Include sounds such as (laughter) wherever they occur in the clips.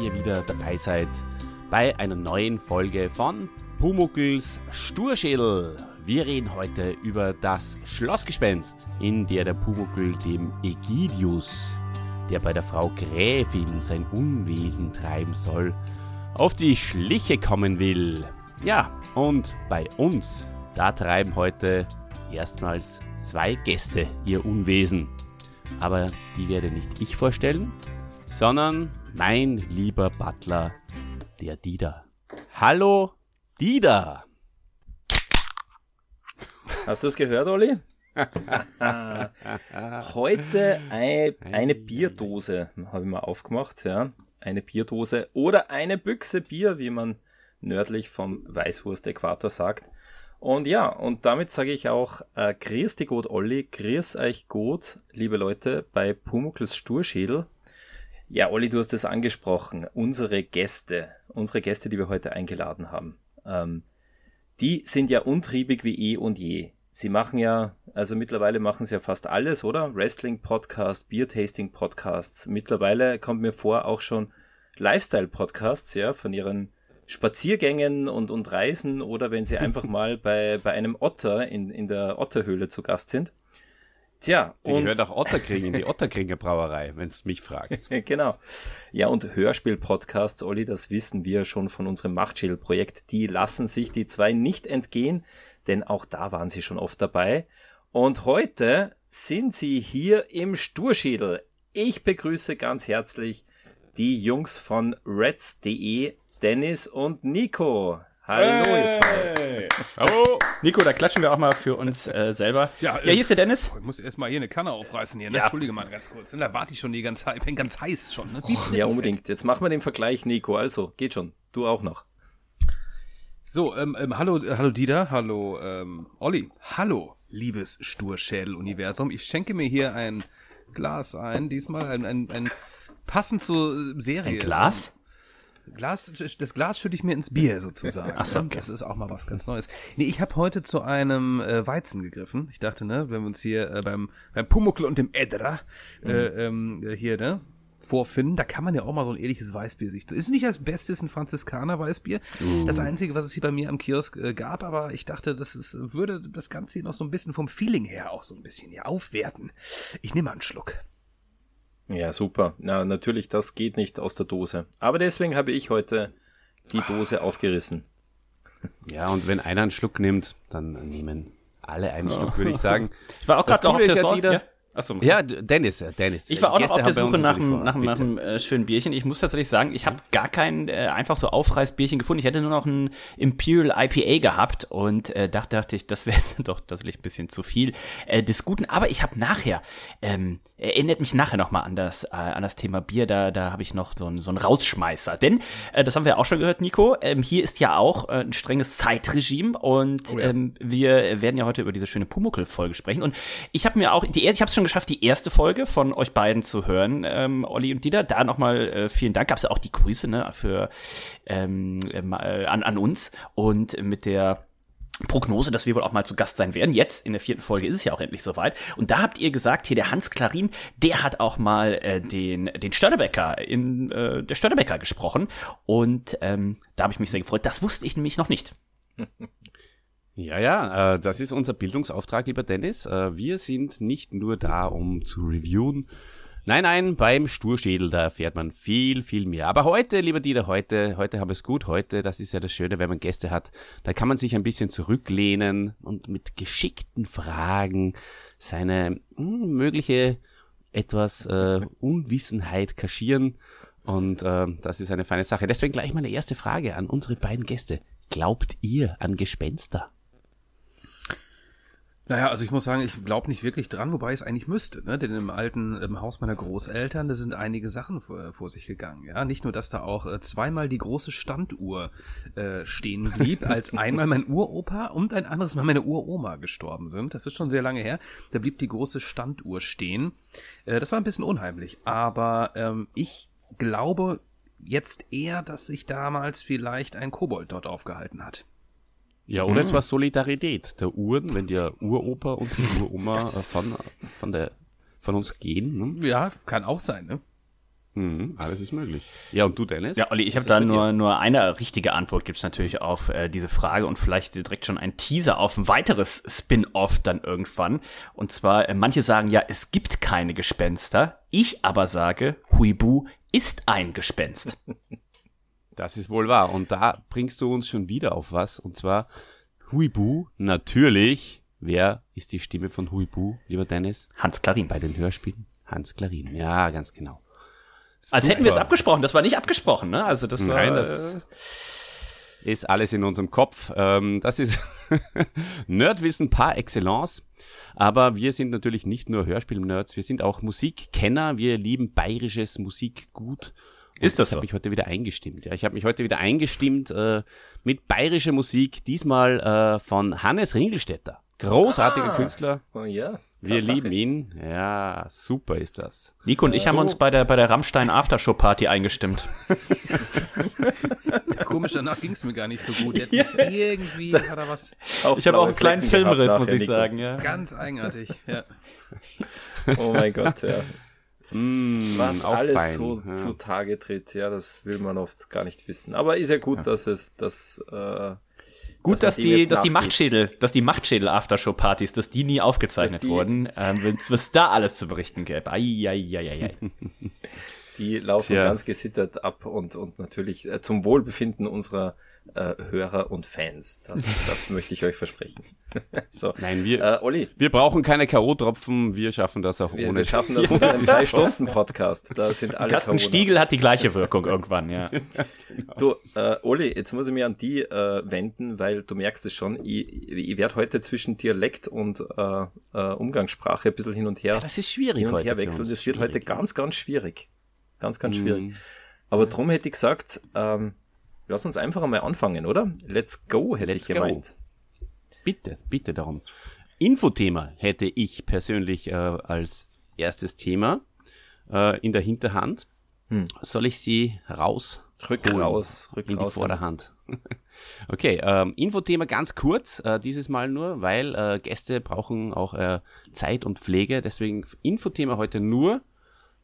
ihr wieder dabei seid bei einer neuen Folge von Pumuckls Sturschädel. Wir reden heute über das Schlossgespenst, in der der Pumuckl dem Ägidius, der bei der Frau Gräfin sein Unwesen treiben soll, auf die Schliche kommen will. Ja, und bei uns, da treiben heute erstmals zwei Gäste ihr Unwesen. Aber die werde nicht ich vorstellen, sondern mein lieber Butler, der Dieter. Hallo, Dieter! Hast du es gehört, Olli? Heute ein, eine Bierdose habe ich mal aufgemacht, ja. Eine Bierdose oder eine Büchse Bier, wie man nördlich vom Weißwurst-Äquator sagt. Und ja, und damit sage ich auch, äh, grüß dich gut, Olli, grüß euch gut, liebe Leute, bei Pumuckls Sturschädel. Ja, Olli, du hast es angesprochen, unsere Gäste, unsere Gäste, die wir heute eingeladen haben, ähm, die sind ja untriebig wie eh und je. Sie machen ja, also mittlerweile machen sie ja fast alles, oder? Wrestling-Podcast, Beer-Tasting-Podcasts. Mittlerweile kommt mir vor auch schon Lifestyle-Podcasts, ja, von ihren Spaziergängen und, und Reisen oder wenn sie (laughs) einfach mal bei, bei einem Otter in, in der Otterhöhle zu Gast sind. Tja, die und gehört auch Otterkring in die Otterkringer Brauerei, wenn es mich fragst. (laughs) genau. Ja, und Hörspiel-Podcasts, Olli, das wissen wir schon von unserem Machtschild-Projekt. Die lassen sich die zwei nicht entgehen, denn auch da waren sie schon oft dabei. Und heute sind sie hier im Sturschädel. Ich begrüße ganz herzlich die Jungs von Reds.de Dennis und Nico. Hallo, hey. ihr zwei. Hallo. Nico, da klatschen wir auch mal für uns äh, selber. Ja, ja, hier ist der Dennis. Ich muss erstmal hier eine Kanne aufreißen hier, ne? Ja. Entschuldige mal ganz kurz. Da warte ich schon die ganze Zeit. Ich bin ganz heiß schon, ne? Oh, ja, unbedingt. Jetzt machen wir den Vergleich, Nico. Also, geht schon. Du auch noch. So, ähm, ähm, hallo, äh, hallo Dieter, hallo ähm, Olli, hallo, liebes Sturschädel-Universum. Ich schenke mir hier ein Glas ein, diesmal ein, ein, ein passend zur Serie. Ein Glas? Glas, das Glas schütte ich mir ins Bier sozusagen. Ach so, okay. Das ist auch mal was ganz Neues. Nee, ich habe heute zu einem äh, Weizen gegriffen. Ich dachte, ne, wenn wir uns hier äh, beim, beim Pumuckl und dem Edra äh, mhm. ähm, hier, ne, vorfinden, da kann man ja auch mal so ein ehrliches Weißbier sich. Ist nicht als bestes ein Franziskaner Weißbier. Uh. Das einzige, was es hier bei mir am Kiosk äh, gab, aber ich dachte, das ist, würde das Ganze hier noch so ein bisschen vom Feeling her auch so ein bisschen hier aufwerten. Ich nehme mal einen Schluck. Ja, super. Na, natürlich, das geht nicht aus der Dose. Aber deswegen habe ich heute die Dose aufgerissen. Ja, und wenn einer einen Schluck nimmt, dann nehmen alle einen Schluck, (laughs) würde ich sagen. Ich war auch gerade auf der Sorte. Ja, Achso. Ja, Dennis, Dennis. Ich war auch noch auf der Suche nach einem, nach, nach einem äh, schönen Bierchen. Ich muss tatsächlich sagen, ich habe gar kein äh, einfach so Aufreißbierchen gefunden. Ich hätte nur noch ein Imperial IPA gehabt und äh, dachte, dachte ich, das (laughs) wäre doch tatsächlich ein bisschen zu viel äh, des Guten. Aber ich habe nachher, ähm, erinnert mich nachher nochmal an das, äh, an das Thema Bier. Da, da habe ich noch so einen so einen Rausschmeißer. Denn, äh, das haben wir auch schon gehört, Nico, ähm, hier ist ja auch äh, ein strenges Zeitregime und oh ja. ähm, wir werden ja heute über diese schöne Pumuckel-Folge sprechen. Und ich habe mir auch, die erste, ich habe schon geschafft, die erste Folge von euch beiden zu hören, ähm, Olli und Dieter. Da nochmal äh, vielen Dank. Gab es ja auch die Grüße ne, für ähm, äh, an, an uns und mit der Prognose, dass wir wohl auch mal zu Gast sein werden. Jetzt in der vierten Folge ist es ja auch endlich soweit. Und da habt ihr gesagt, hier der Hans Klarin, der hat auch mal äh, den den Störtebecker in äh, der Störtebecker gesprochen. Und ähm, da habe ich mich sehr gefreut. Das wusste ich nämlich noch nicht. (laughs) Ja, ja, äh, das ist unser Bildungsauftrag, lieber Dennis. Äh, wir sind nicht nur da, um zu reviewen. Nein, nein, beim Sturschädel, da erfährt man viel, viel mehr. Aber heute, lieber Dieter, heute, heute haben wir es gut. Heute, das ist ja das Schöne, wenn man Gäste hat, da kann man sich ein bisschen zurücklehnen und mit geschickten Fragen seine mh, hm, mögliche etwas äh, Unwissenheit kaschieren. Und äh, das ist eine feine Sache. Deswegen gleich meine erste Frage an unsere beiden Gäste. Glaubt ihr an Gespenster? Naja, also ich muss sagen, ich glaube nicht wirklich dran, wobei es eigentlich müsste, ne? Denn im alten im Haus meiner Großeltern, da sind einige Sachen vor, vor sich gegangen. Ja, nicht nur, dass da auch äh, zweimal die große Standuhr äh, stehen blieb, als (laughs) einmal mein Uropa und ein anderes Mal meine Uroma gestorben sind. Das ist schon sehr lange her. Da blieb die große Standuhr stehen. Äh, das war ein bisschen unheimlich, aber ähm, ich glaube jetzt eher, dass sich damals vielleicht ein Kobold dort aufgehalten hat. Ja, oder mhm. es war Solidarität der Uhren, wenn der Uropa und die Uroma (laughs) äh, von, von, der, von uns gehen. Ne? Ja, kann auch sein, ne? Mhm, alles ist möglich. Ja, und du, Dennis? Ja, Olli, ich habe da nur, nur eine richtige Antwort gibt's natürlich auf äh, diese Frage und vielleicht direkt schon ein Teaser auf ein weiteres Spin-off dann irgendwann. Und zwar, äh, manche sagen ja, es gibt keine Gespenster. Ich aber sage, Huibu ist ein Gespenst. (laughs) Das ist wohl wahr. Und da bringst du uns schon wieder auf was. Und zwar Huibu, natürlich. Wer ist die Stimme von Huibu, lieber Dennis? Hans Klarin. Bei den Hörspielen? Hans Klarin, ja, ganz genau. Super. Als hätten wir es abgesprochen. Das war nicht abgesprochen, ne? Also das Nein, war, das äh, ist alles in unserem Kopf. Ähm, das ist (laughs) Nerdwissen par excellence. Aber wir sind natürlich nicht nur Hörspiel-Nerds, wir sind auch Musikkenner. Wir lieben bayerisches Musikgut ist das so? Ich habe mich heute wieder eingestimmt. Ja, ich habe mich heute wieder eingestimmt äh, mit bayerischer Musik, diesmal äh, von Hannes Ringelstetter. Großartiger ah, Künstler. Oh ja. Wir lieben ihn. Ja, super ist das. Nico und ich haben uns bei der, bei der Rammstein Aftershow Party eingestimmt. (laughs) Komisch, danach ging es mir gar nicht so gut. Ja. Irgendwie hat er was. ich habe auch einen kleinen Filmriss, muss ich Nico. sagen. Ja. Ganz eigenartig, ja. (laughs) Oh mein Gott, ja. Mm, Was alles fein, so ja. zutage tritt, ja, das will man oft gar nicht wissen. Aber ist ja gut, ja. dass es das äh, Gut, dass, dass die, dass die Machtschädel, dass die Machtschädel Aftershow Partys, dass die nie aufgezeichnet die, wurden, ähm, wenn es da alles zu berichten gäbe. Ai, ai, ai, ai. Die laufen Tja. ganz gesittert ab und und natürlich äh, zum Wohlbefinden unserer äh, Hörer und Fans. Das, (laughs) das möchte ich euch versprechen. (laughs) so. Nein, wir, äh, Olli. wir brauchen keine K.O.-Tropfen, wir schaffen das auch wir, ohne. Wir schaffen das mit einem (laughs) drei-Stunden-Podcast. Da sind alle Carsten Stiegel hat die gleiche Wirkung irgendwann, ja. genau. Du, äh, Olli, jetzt muss ich mich an die äh, wenden, weil du merkst es schon, ich, ich werde heute zwischen Dialekt und äh, äh, Umgangssprache ein bisschen hin und her. Ja, das ist schwierig. Hin und her wechseln. Das wird heute ganz, ganz schwierig. Ganz, ganz schwierig. Mm. Aber drum hätte ich gesagt, ähm, Lass uns einfach mal anfangen, oder? Let's go, hätte Let's ich gemeint. Go. Bitte, bitte darum. Infothema hätte ich persönlich äh, als erstes Thema äh, in der Hinterhand. Hm. Soll ich sie raus? Rück raus, rück in raus die Vorderhand. (laughs) okay, ähm, Infothema ganz kurz, äh, dieses Mal nur, weil äh, Gäste brauchen auch äh, Zeit und Pflege. Deswegen Infothema heute nur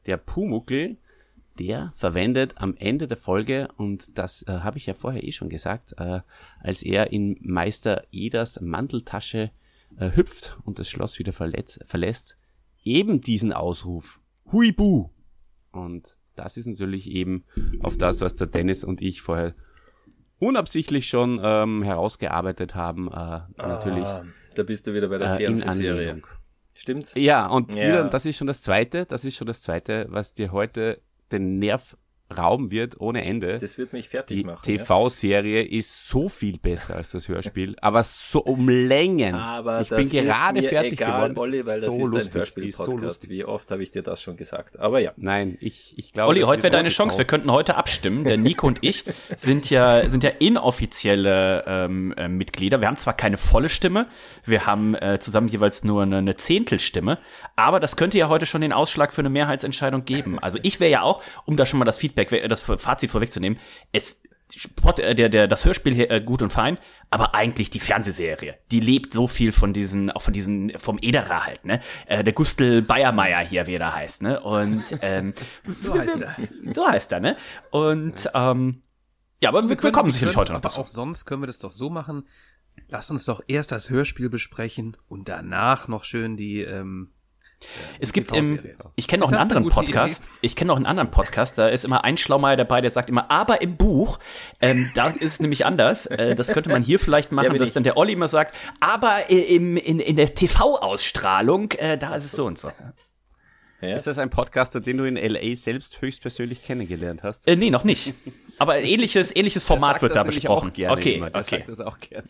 der Pumuckel der verwendet am Ende der Folge, und das äh, habe ich ja vorher eh schon gesagt, äh, als er in Meister Eders Manteltasche äh, hüpft und das Schloss wieder verletz, verlässt, eben diesen Ausruf. Huibu! Und das ist natürlich eben auf das, was der Dennis und ich vorher unabsichtlich schon ähm, herausgearbeitet haben. Äh, natürlich. Ah, da bist du wieder bei der äh, Fernsehserie. Stimmt's? Ja, und ja. Wieder, das ist schon das zweite, das ist schon das zweite, was dir heute den Nerv rauben wird ohne Ende. Das wird mich fertig die machen. Die TV-Serie ja? ist so viel besser als das Hörspiel, (laughs) aber so um Längen. Aber ich bin gerade fertig egal, geworden. Olli, weil das so ist lustig, ein Hörspiel-Podcast. So Wie oft habe ich dir das schon gesagt? Aber ja. Nein, ich, ich glaube. Olli, heute wäre deine Chance. Wir könnten heute abstimmen. Denn Nico und ich (laughs) sind ja sind ja inoffizielle ähm, äh, Mitglieder. Wir haben zwar keine volle Stimme, wir haben äh, zusammen jeweils nur eine, eine Zehntelstimme, aber das könnte ja heute schon den Ausschlag für eine Mehrheitsentscheidung geben. Also ich wäre ja auch, um da schon mal das Feedback Feedback, das Fazit vorwegzunehmen, es Sport, äh, der, der, das Hörspiel hier äh, gut und fein, aber eigentlich die Fernsehserie, die lebt so viel von diesen, auch von diesen, vom Ederer halt, ne? Äh, der Gustl Bayermeier hier, wie er heißt, ne? Und (laughs) ähm, so heißt er. So heißt er, ne? Und ähm, ja, aber wir, wir, können, kommen sicherlich heute noch aber dazu. auch sonst können wir das doch so machen. Lass uns doch erst das Hörspiel besprechen und danach noch schön die ähm, es gibt im, ich kenne noch einen anderen Podcast. Idee? Ich kenne noch einen anderen Podcast. Da ist immer ein Schlaumeier dabei, der sagt immer, aber im Buch, ähm, da ist es nämlich anders. Äh, das könnte man hier vielleicht machen, ja, dass dann der Olli immer sagt, aber im, in, in der TV-Ausstrahlung, äh, da ist es so und so. Ja. Ist das ein Podcaster, den du in LA selbst höchstpersönlich kennengelernt hast? Äh, nee, noch nicht. Aber ähnliches, ähnliches Format wird da besprochen. okay, immer. okay. Sagt das auch gerne.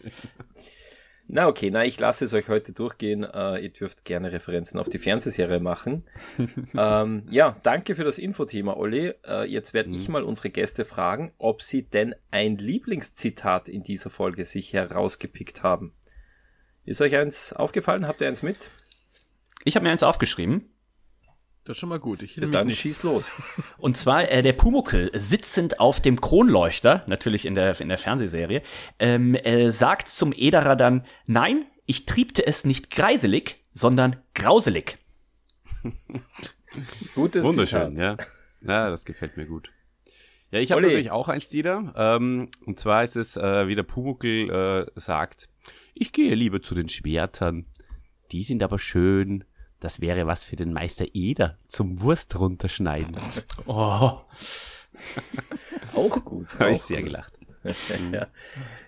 Na okay, na ich lasse es euch heute durchgehen. Uh, ihr dürft gerne Referenzen auf die Fernsehserie machen. (laughs) ähm, ja, danke für das Infothema, Olli. Uh, jetzt werde mhm. ich mal unsere Gäste fragen, ob sie denn ein Lieblingszitat in dieser Folge sich herausgepickt haben. Ist euch eins aufgefallen? Habt ihr eins mit? Ich habe mir eins aufgeschrieben. Das ist schon mal gut. Ich Dann nicht. schieß los. Und zwar äh, der Pumuckel sitzend auf dem Kronleuchter, natürlich in der in der Fernsehserie, ähm, äh, sagt zum Ederer dann: Nein, ich triebte es nicht greiselig, sondern grauselig. (laughs) Gutes Wunderschön, Zitat. ja. Ja, das gefällt mir gut. Ja, ich habe natürlich auch eins wieder. Ähm, und zwar ist es, äh, wie der Pumuckel äh, sagt, ich gehe lieber zu den Schwertern. Die sind aber schön. Das wäre was für den Meister Eder zum Wurst runterschneiden. (laughs) oh. (laughs) auch gut. Habe ich sehr gut. gelacht. (laughs) ja,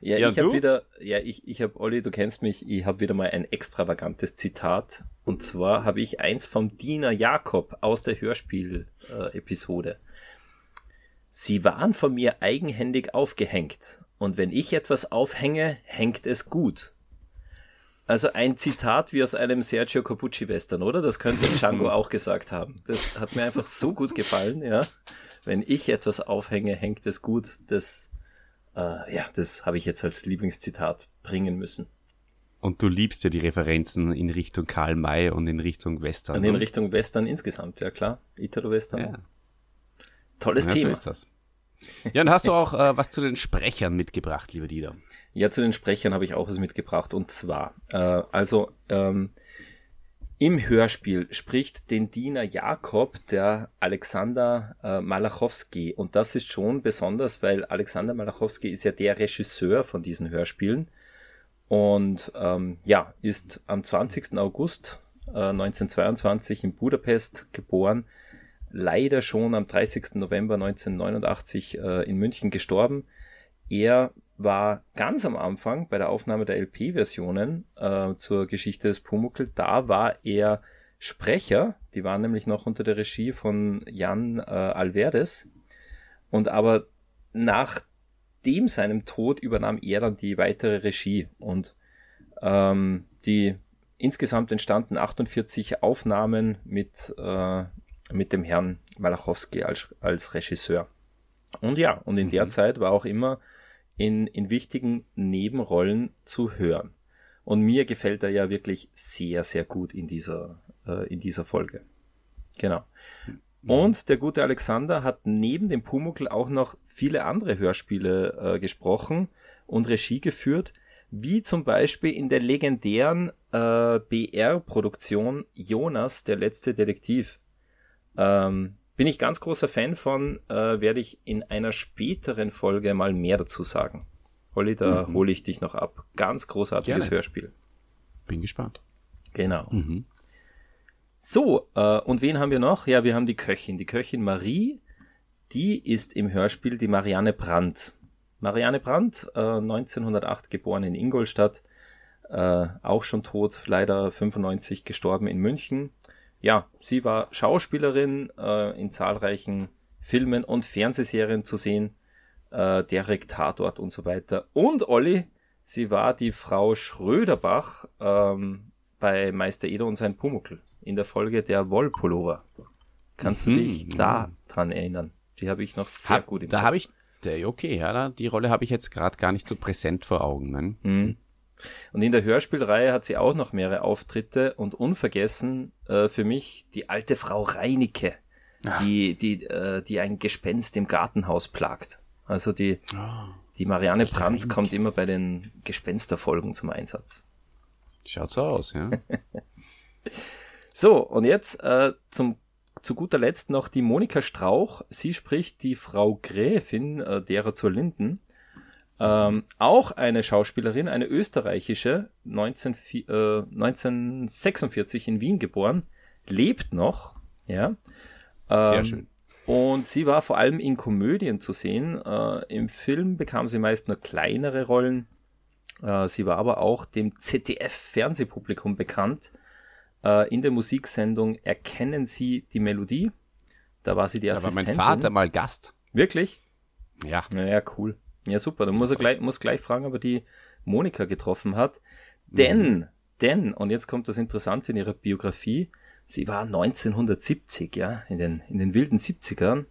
ja, ja ich habe wieder, ja, ich, ich habe, Olli, du kennst mich, ich habe wieder mal ein extravagantes Zitat. Und zwar habe ich eins vom Diener Jakob aus der Hörspiel-Episode. Sie waren von mir eigenhändig aufgehängt. Und wenn ich etwas aufhänge, hängt es gut. Also ein Zitat wie aus einem Sergio Capucci Western, oder? Das könnte (laughs) Django auch gesagt haben. Das hat mir einfach so gut gefallen, ja. Wenn ich etwas aufhänge, hängt es gut. Das, äh, ja, das habe ich jetzt als Lieblingszitat bringen müssen. Und du liebst ja die Referenzen in Richtung Karl May und in Richtung Western. Und in Richtung Western insgesamt, ja klar. Italo-Western. Ja. Tolles ja, Thema. So ist das. Ja, und hast du auch äh, was zu den Sprechern mitgebracht, lieber Dieter? Ja, zu den Sprechern habe ich auch was mitgebracht. Und zwar, äh, also ähm, im Hörspiel spricht den Diener Jakob der Alexander äh, Malachowski. Und das ist schon besonders, weil Alexander Malachowski ist ja der Regisseur von diesen Hörspielen. Und ähm, ja, ist am 20. August äh, 1922 in Budapest geboren leider schon am 30. November 1989 äh, in München gestorben. Er war ganz am Anfang bei der Aufnahme der LP-Versionen äh, zur Geschichte des Pumuckl. Da war er Sprecher. Die waren nämlich noch unter der Regie von Jan äh, Alverdes. Und aber nach dem seinem Tod übernahm er dann die weitere Regie und ähm, die insgesamt entstanden 48 Aufnahmen mit äh, mit dem Herrn Malachowski als, als Regisseur. Und ja, und in mhm. der Zeit war auch immer in, in wichtigen Nebenrollen zu hören. Und mir gefällt er ja wirklich sehr, sehr gut in dieser, äh, in dieser Folge. Genau. Mhm. Und der gute Alexander hat neben dem Pumuckl auch noch viele andere Hörspiele äh, gesprochen und Regie geführt, wie zum Beispiel in der legendären äh, BR-Produktion Jonas, der letzte Detektiv. Ähm, bin ich ganz großer Fan von, äh, werde ich in einer späteren Folge mal mehr dazu sagen. Olli, da mhm. hole ich dich noch ab. Ganz großartiges Gerne. Hörspiel. Bin gespannt. Genau. Mhm. So, äh, und wen haben wir noch? Ja, wir haben die Köchin. Die Köchin Marie, die ist im Hörspiel die Marianne Brandt. Marianne Brandt, äh, 1908 geboren in Ingolstadt, äh, auch schon tot, leider 95 gestorben in München ja, sie war Schauspielerin äh, in zahlreichen Filmen und Fernsehserien zu sehen, äh, Derek Tatort und so weiter. Und Olli, sie war die Frau Schröderbach ähm, bei Meister Eder und sein Pumuckl in der Folge der Wollpullover. Kannst mhm, du dich da dran erinnern? Die habe ich noch sehr hab, gut im Da habe ich, okay, ja, die Rolle habe ich jetzt gerade gar nicht so präsent vor Augen. Ne? Mhm. Und in der Hörspielreihe hat sie auch noch mehrere Auftritte und unvergessen äh, für mich die alte Frau Reinecke, ah. die, die, äh, die ein Gespenst im Gartenhaus plagt. Also die, oh, die Marianne Brandt Reinecke. kommt immer bei den Gespensterfolgen zum Einsatz. Schaut so aus, ja. (laughs) so, und jetzt äh, zum zu guter Letzt noch die Monika Strauch. Sie spricht die Frau Gräfin äh, derer zur Linden. Ähm, auch eine Schauspielerin, eine österreichische, 19, äh, 1946 in Wien geboren, lebt noch, ja. Ähm, Sehr schön. Und sie war vor allem in Komödien zu sehen. Äh, Im Film bekam sie meist nur kleinere Rollen. Äh, sie war aber auch dem ZDF-Fernsehpublikum bekannt. Äh, in der Musiksendung Erkennen Sie die Melodie? Da war sie die Assistentin. Da war mein Vater mal Gast. Wirklich? Ja. Naja, cool. Ja, super. Dann muss er gleich, muss gleich fragen, ob er die Monika getroffen hat. Denn, mhm. denn, und jetzt kommt das Interessante in ihrer Biografie, sie war 1970, ja, in den, in den wilden 70ern,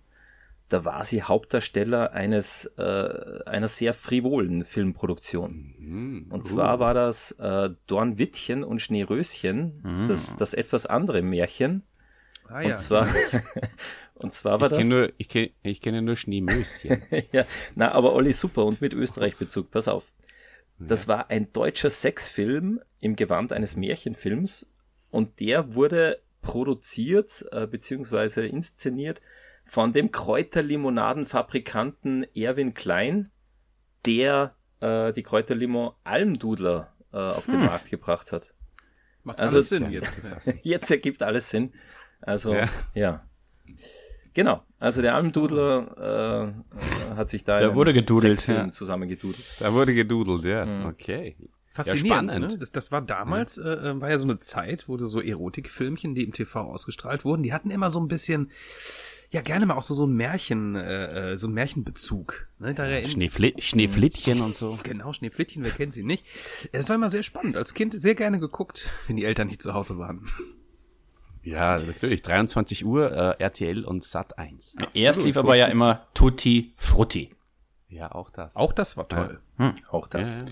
da war sie Hauptdarsteller eines, äh, einer sehr frivolen Filmproduktion. Mhm. Und zwar war das äh, Dornwittchen und Schneeröschen, mhm. das, das etwas andere Märchen. Ah, und ja. zwar, (laughs) Und zwar war ich das. Nur, ich, kenn, ich kenne nur Schneemöschen. (laughs) ja, na, aber Olli super und mit Österreich-Bezug, pass auf. Das ja. war ein deutscher Sexfilm im Gewand eines Märchenfilms und der wurde produziert äh, beziehungsweise inszeniert von dem Kräuterlimonadenfabrikanten Erwin Klein, der äh, die Kräuterlimo Almdudler äh, auf den hm. Markt gebracht hat. Macht also alles Sinn (laughs) jetzt. jetzt ergibt alles Sinn. Also, ja. ja. Genau, also der Almdudler äh, hat sich da da wurde gedudelt, ja. zusammengedudelt. Da wurde gedudelt, ja. Mhm. Okay. Faszinierend, ja, ne? Das, das war damals, äh, äh, war ja so eine Zeit, wo so Erotikfilmchen, die im TV ausgestrahlt wurden, die hatten immer so ein bisschen, ja gerne mal auch so so ein Märchen, äh, äh so ein Märchenbezug. Ne? Da Schneefli Schneeflittchen und so. (laughs) Genau, Schneeflittchen, wer kennt sie nicht? Es war immer sehr spannend. Als Kind sehr gerne geguckt, wenn die Eltern nicht zu Hause waren. Ja, natürlich. 23 Uhr, äh, RTL und Sat 1. Ja, Erst lief aber ja immer Tutti Frutti. Ja, auch das. Auch das war toll. Ja. Hm. Auch das. Ja,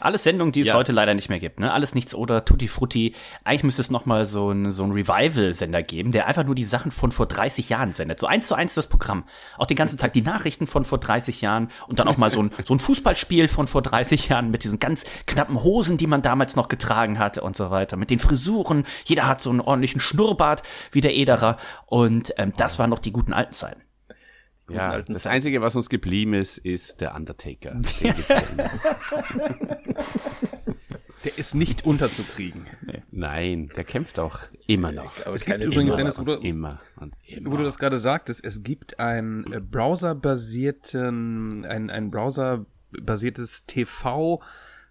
alles Sendungen, die es ja. heute leider nicht mehr gibt. Ne? Alles nichts oder Tutti Frutti. Eigentlich müsste es noch mal so ein, so ein Revival-Sender geben, der einfach nur die Sachen von vor 30 Jahren sendet. So eins zu eins das Programm. Auch den ganzen Tag die Nachrichten von vor 30 Jahren und dann auch mal so ein, so ein Fußballspiel von vor 30 Jahren mit diesen ganz knappen Hosen, die man damals noch getragen hat und so weiter. Mit den Frisuren. Jeder hat so einen ordentlichen Schnurrbart wie der Ederer. Und ähm, das waren noch die guten alten Zeiten. Ja, das Zeit. Einzige, was uns geblieben ist, ist der Undertaker. (laughs) der ist nicht unterzukriegen. Nee. Nein, der kämpft auch immer noch. Aber es gibt übrigens, Dennis, wo du, immer, und immer. wo du das gerade sagtest, es gibt ein äh, browserbasierten, ein, ein browserbasiertes TV-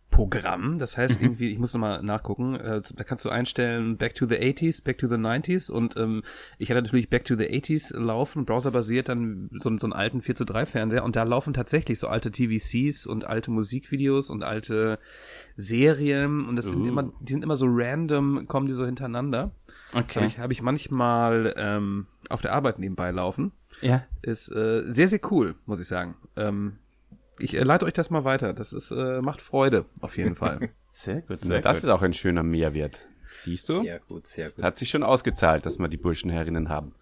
Programm. Das heißt mhm. irgendwie, ich muss nochmal nachgucken, äh, da kannst du einstellen Back to the 80s, Back to the 90s und ähm, ich hatte natürlich Back to the 80s laufen, browserbasiert dann so, so einen alten 4 zu 3 Fernseher und da laufen tatsächlich so alte TVCs und alte Musikvideos und alte Serien und das uh. sind immer, die sind immer so random, kommen die so hintereinander. Okay. Habe ich, hab ich manchmal ähm, auf der Arbeit nebenbei laufen. Ja. Ist äh, sehr, sehr cool, muss ich sagen. Ähm, ich äh, leite euch das mal weiter. Das ist, äh, macht Freude, auf jeden Fall. (laughs) sehr gut. Sehr das gut. ist auch ein schöner Mehrwert. Siehst du? Sehr gut, sehr gut. Hat sich schon ausgezahlt, dass wir die Burschenherrinnen haben.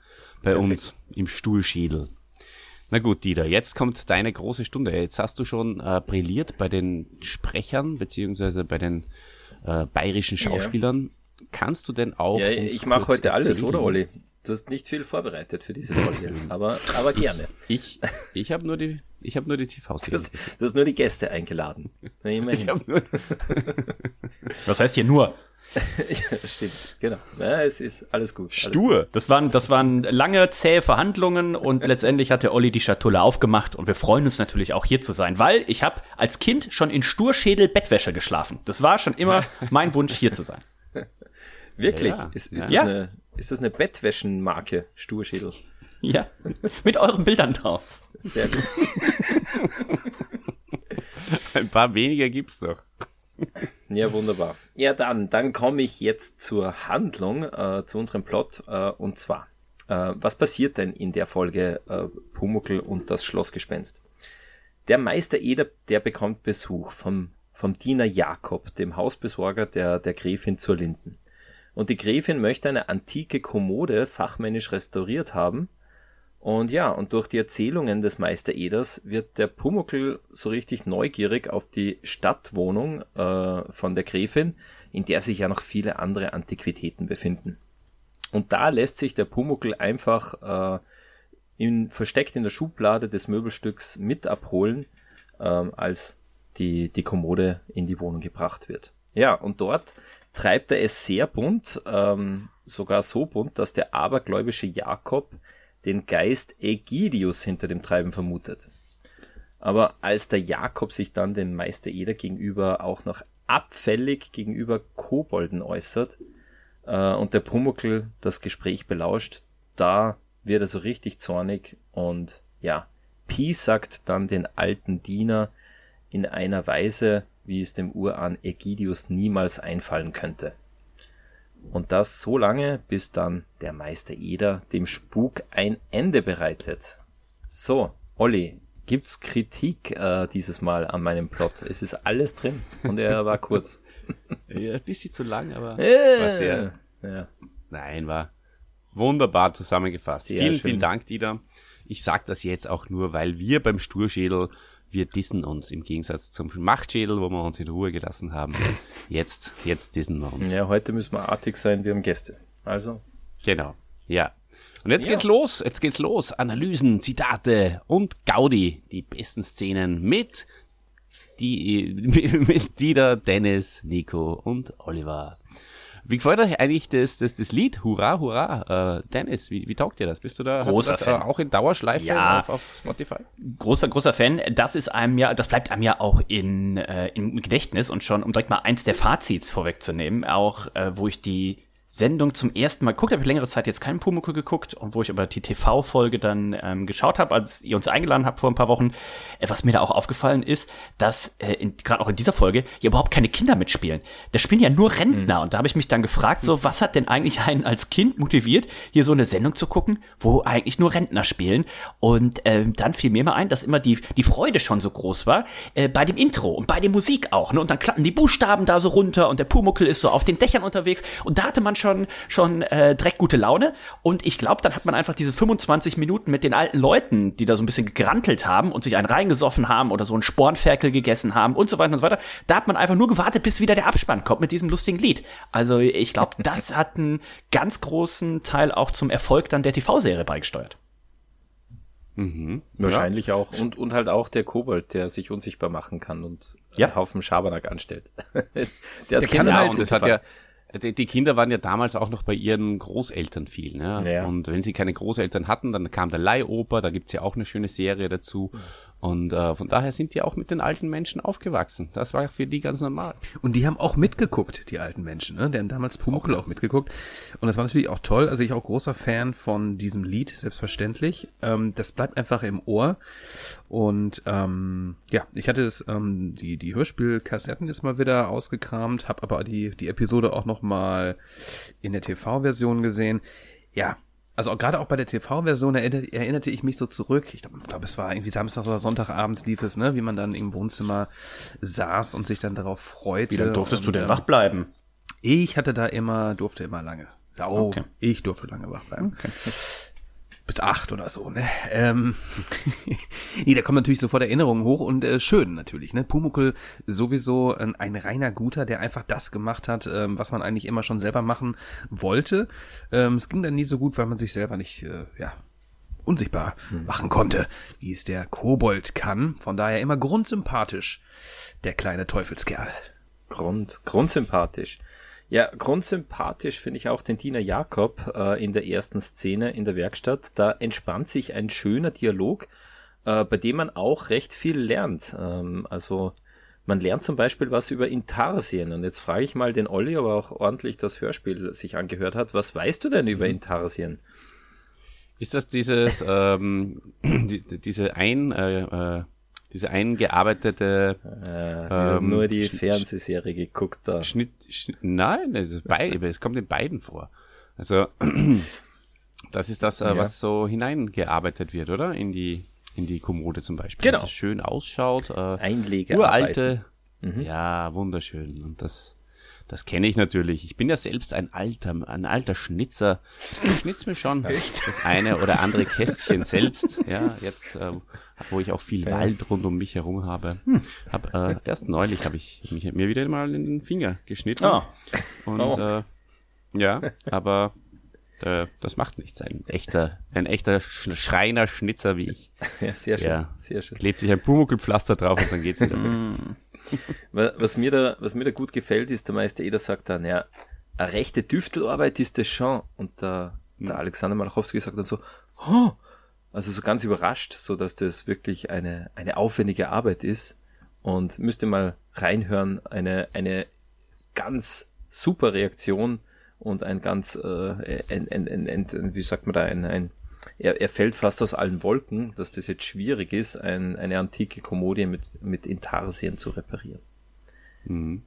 Bei Perfekt. uns im Stuhlschädel. Na gut, Dieter, jetzt kommt deine große Stunde. Jetzt hast du schon äh, brilliert bei den Sprechern, beziehungsweise bei den äh, bayerischen Schauspielern. Ja. Kannst du denn auch. Ja, ich mache heute erzählen? alles, oder Olli? Du hast nicht viel vorbereitet für diese Folge, (laughs) aber, aber gerne. Ich, ich habe nur die, ich habe nur die TV-Serie. Du, du, hast nur die Gäste eingeladen. Na, (laughs) immerhin. Nur (laughs) Was heißt hier nur? ja, stimmt, genau. Ja, es ist alles gut. Alles Stur. Gut. Das waren, das waren lange, zähe Verhandlungen und letztendlich hat der Olli die Schatulle aufgemacht und wir freuen uns natürlich auch hier zu sein, weil ich habe als Kind schon in Sturschädel Bettwäsche geschlafen. Das war schon immer mein Wunsch, hier zu sein. Wirklich? Ja, ist, ist, ja. Das eine, ist das eine Bettwäschenmarke, Sturschädel? (laughs) Ja, mit euren Bildern drauf. Sehr gut. (laughs) Ein paar weniger gibt's doch. Ja, wunderbar. Ja, dann, dann komme ich jetzt zur Handlung, äh, zu unserem Plot. Äh, und zwar, äh, was passiert denn in der Folge äh, Pumuckl und das Schlossgespenst? Der Meister Eder, der bekommt Besuch vom, vom Diener Jakob, dem Hausbesorger der, der Gräfin zur Linden. Und die Gräfin möchte eine antike Kommode fachmännisch restauriert haben. Und ja, und durch die Erzählungen des Meister Eders wird der Pumuckl so richtig neugierig auf die Stadtwohnung äh, von der Gräfin, in der sich ja noch viele andere Antiquitäten befinden. Und da lässt sich der Pumuckl einfach äh, in, versteckt in der Schublade des Möbelstücks mit abholen, äh, als die, die Kommode in die Wohnung gebracht wird. Ja, und dort treibt er es sehr bunt, ähm, sogar so bunt, dass der abergläubische Jakob den Geist Ägidius hinter dem Treiben vermutet. Aber als der Jakob sich dann dem Meister Eder gegenüber auch noch abfällig gegenüber Kobolden äußert äh, und der Pumuckl das Gespräch belauscht, da wird er so richtig zornig und ja, Pi sagt dann den alten Diener in einer Weise, wie es dem Urahn Ägidius niemals einfallen könnte. Und das so lange, bis dann der Meister Eder dem Spuk ein Ende bereitet. So, Olli, gibt's Kritik äh, dieses Mal an meinem Plot? Es ist alles drin und er (laughs) war kurz. ja, ein bisschen zu lang, aber äh, war sehr. Ja. Nein, war wunderbar zusammengefasst. Sehr vielen, schön. vielen Dank, Dieter. Ich sag das jetzt auch nur, weil wir beim Sturschädel wir dissen uns im Gegensatz zum Machtschädel, wo wir uns in Ruhe gelassen haben. (laughs) Jetzt, jetzt dissen wir uns. Ja, heute müssen wir artig sein, wir haben Gäste. Also. Genau. Ja. Und jetzt ja. geht's los, jetzt geht's los. Analysen, Zitate und Gaudi. Die besten Szenen mit, die, (laughs) mit Dieter, Dennis, Nico und Oliver. Wie gefällt euch eigentlich das, das, das Lied? Hurra, hurra. Äh, Dennis, wie, wie taugt dir das? Bist du da großer das, Fan. Äh, auch in Dauerschleife ja, auf, auf, Spotify? Großer, großer Fan. Das ist einem ja, das bleibt einem ja auch in, äh, im Gedächtnis und schon, um direkt mal eins der Fazits vorwegzunehmen, auch äh, wo ich die Sendung zum ersten Mal geguckt habe. Ich längere Zeit jetzt keinen Pumuckl geguckt, und wo ich aber die TV-Folge dann ähm, geschaut habe, als ihr uns eingeladen habt vor ein paar Wochen. Äh, was mir da auch aufgefallen ist, dass äh, gerade auch in dieser Folge hier überhaupt keine Kinder mitspielen. Da spielen ja nur Rentner. Mhm. Und da habe ich mich dann gefragt, so was hat denn eigentlich einen als Kind motiviert, hier so eine Sendung zu gucken, wo eigentlich nur Rentner spielen? Und äh, dann fiel mir mal ein, dass immer die, die Freude schon so groß war äh, bei dem Intro und bei der Musik auch. Ne? Und dann klappen die Buchstaben da so runter und der Pumuckl ist so auf den Dächern unterwegs. Und da hatte man schon, schon äh, direkt gute Laune. Und ich glaube, dann hat man einfach diese 25 Minuten mit den alten Leuten, die da so ein bisschen gegrantelt haben und sich einen reingesoffen haben oder so einen Spornferkel gegessen haben und so weiter und so weiter. Da hat man einfach nur gewartet, bis wieder der Abspann kommt mit diesem lustigen Lied. Also ich glaube, (laughs) das hat einen ganz großen Teil auch zum Erfolg dann der TV-Serie beigesteuert. Mhm. Wahrscheinlich ja. auch. Und, und halt auch der Kobold, der sich unsichtbar machen kann und ja. einen Haufen Schabernack anstellt. (laughs) der, der kann halt, und das hat ja, die, Kinder waren ja damals auch noch bei ihren Großeltern viel. Ne? Ja. Und wenn sie keine Großeltern hatten, dann kam der Leihoper, da gibt's ja auch eine schöne Serie dazu. Und äh, von daher sind die auch mit den alten Menschen aufgewachsen. Das war für die ganz normal. Und die haben auch mitgeguckt, die alten Menschen. Ne? Die haben damals Pumuckl auch, auch mitgeguckt. Und das war natürlich auch toll. Also ich auch großer Fan von diesem Lied, selbstverständlich. Ähm, das bleibt einfach im Ohr. Und ähm, ja, ich hatte es, ähm, die, die Hörspielkassetten ist mal wieder ausgekramt, habe aber die, die Episode auch noch mal in der TV-Version gesehen. Ja, also gerade auch bei der TV-Version erinnerte, erinnerte ich mich so zurück. Ich glaube, glaub, es war irgendwie Samstag oder Sonntagabends lief es, ne, wie man dann im Wohnzimmer saß und sich dann darauf freute. Wie lange durftest und, du denn ähm, wach bleiben? Ich hatte da immer, durfte immer lange. Oh, okay. ich durfte lange wach bleiben. Okay bis acht oder so, ne? Ähm, (laughs) nee, da kommt natürlich sofort Erinnerungen hoch und äh, schön natürlich, ne? Pumuckel sowieso ein, ein reiner Guter, der einfach das gemacht hat, ähm, was man eigentlich immer schon selber machen wollte. Ähm, es ging dann nie so gut, weil man sich selber nicht, äh, ja, unsichtbar hm. machen konnte, wie es der Kobold kann. Von daher immer grundsympathisch, der kleine Teufelskerl. Grund, grundsympathisch. Ja, grundsympathisch finde ich auch den Tina Jakob äh, in der ersten Szene in der Werkstatt. Da entspannt sich ein schöner Dialog, äh, bei dem man auch recht viel lernt. Ähm, also man lernt zum Beispiel was über Intarsien. Und jetzt frage ich mal den Olli, aber auch ordentlich das Hörspiel sich angehört hat. Was weißt du denn über mhm. Intarsien? Ist das dieses, ähm, (clears throat) die, diese ein, äh, äh diese eingearbeitete äh, ähm, nur die Sch Fernsehserie geguckt da. Schnitt, Schnitt nein, es, bei, (laughs) es kommt in beiden vor. Also (clears throat) das ist das, äh, ja. was so hineingearbeitet wird, oder? In die in die Kommode zum Beispiel. Genau. Dass es schön ausschaut. Äh, Einlege. Uralte. Mhm. Ja, wunderschön. Und das das kenne ich natürlich. Ich bin ja selbst ein alter, ein alter Schnitzer. Ich schnitz mir schon (laughs) das eine oder andere Kästchen selbst. Ja, jetzt, äh, wo ich auch viel Wald rund um mich herum habe. Hm. Hab, äh, erst neulich habe ich mich, mir wieder mal in den Finger geschnitten. Oh. Und oh. Äh, ja, aber äh, das macht nichts. Ein echter, ein echter Schreiner Schnitzer wie ich. Ja, sehr schön. Ja, sehr schön. Klebt sich ein Pumuckelpflaster drauf und dann geht's wieder. (laughs) Was, mir da, was mir da gut gefällt, ist, der Meister Eder sagt dann, ja, eine rechte Tüftelarbeit ist das schon. Und der, der hm. Alexander Malachowski sagt dann so, oh! also so ganz überrascht, so dass das wirklich eine, eine aufwendige Arbeit ist. Und müsste mal reinhören, eine, eine ganz super Reaktion und ein ganz, äh, ein, ein, ein, ein, wie sagt man da, ein, ein er, er fällt fast aus allen Wolken, dass das jetzt schwierig ist, ein, eine antike Komödie mit, mit Intarsien zu reparieren. Mhm.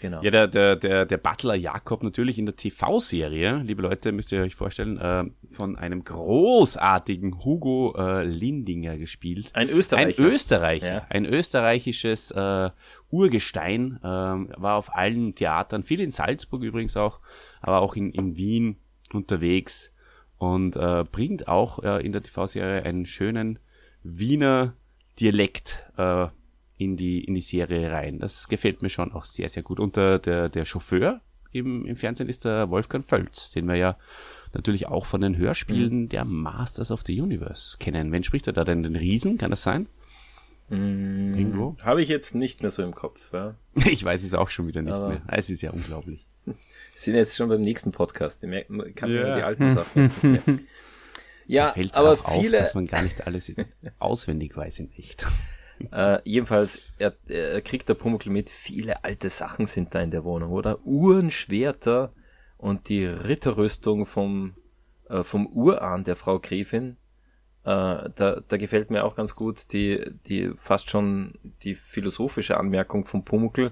Genau. Ja, der, der, der, der Butler Jakob natürlich in der TV-Serie, liebe Leute, müsst ihr euch vorstellen, äh, von einem großartigen Hugo äh, Lindinger gespielt. Ein Österreicher. Ein Österreicher. Ja. Ein österreichisches äh, Urgestein, äh, war auf allen Theatern, viel in Salzburg übrigens auch, aber auch in, in Wien unterwegs und äh, bringt auch äh, in der TV-Serie einen schönen Wiener Dialekt äh, in die in die Serie rein. Das gefällt mir schon auch sehr sehr gut. Und der der, der Chauffeur im, im Fernsehen ist der Wolfgang Völz, den wir ja natürlich auch von den Hörspielen mhm. der Masters of the Universe kennen. Wen spricht er da denn? Den Riesen? Kann das sein? Mhm. Irgendwo? Habe ich jetzt nicht mehr so im Kopf. Ja. (laughs) Ich weiß es auch schon wieder nicht Aber mehr. Es ist ja unglaublich. Wir sind jetzt schon beim nächsten Podcast. Ich kann ja. die alten Sachen (laughs) Ja, aber auf, viele, dass man gar nicht alles auswendig weiß in echt. (laughs) Äh, jedenfalls, er, er kriegt der Pumuckl mit, viele alte Sachen sind da in der Wohnung, oder? Uhren, Schwerter und die Ritterrüstung vom, äh, vom Urahn der Frau Gräfin. Äh, da, da gefällt mir auch ganz gut die, die fast schon die philosophische Anmerkung vom Pumuckl.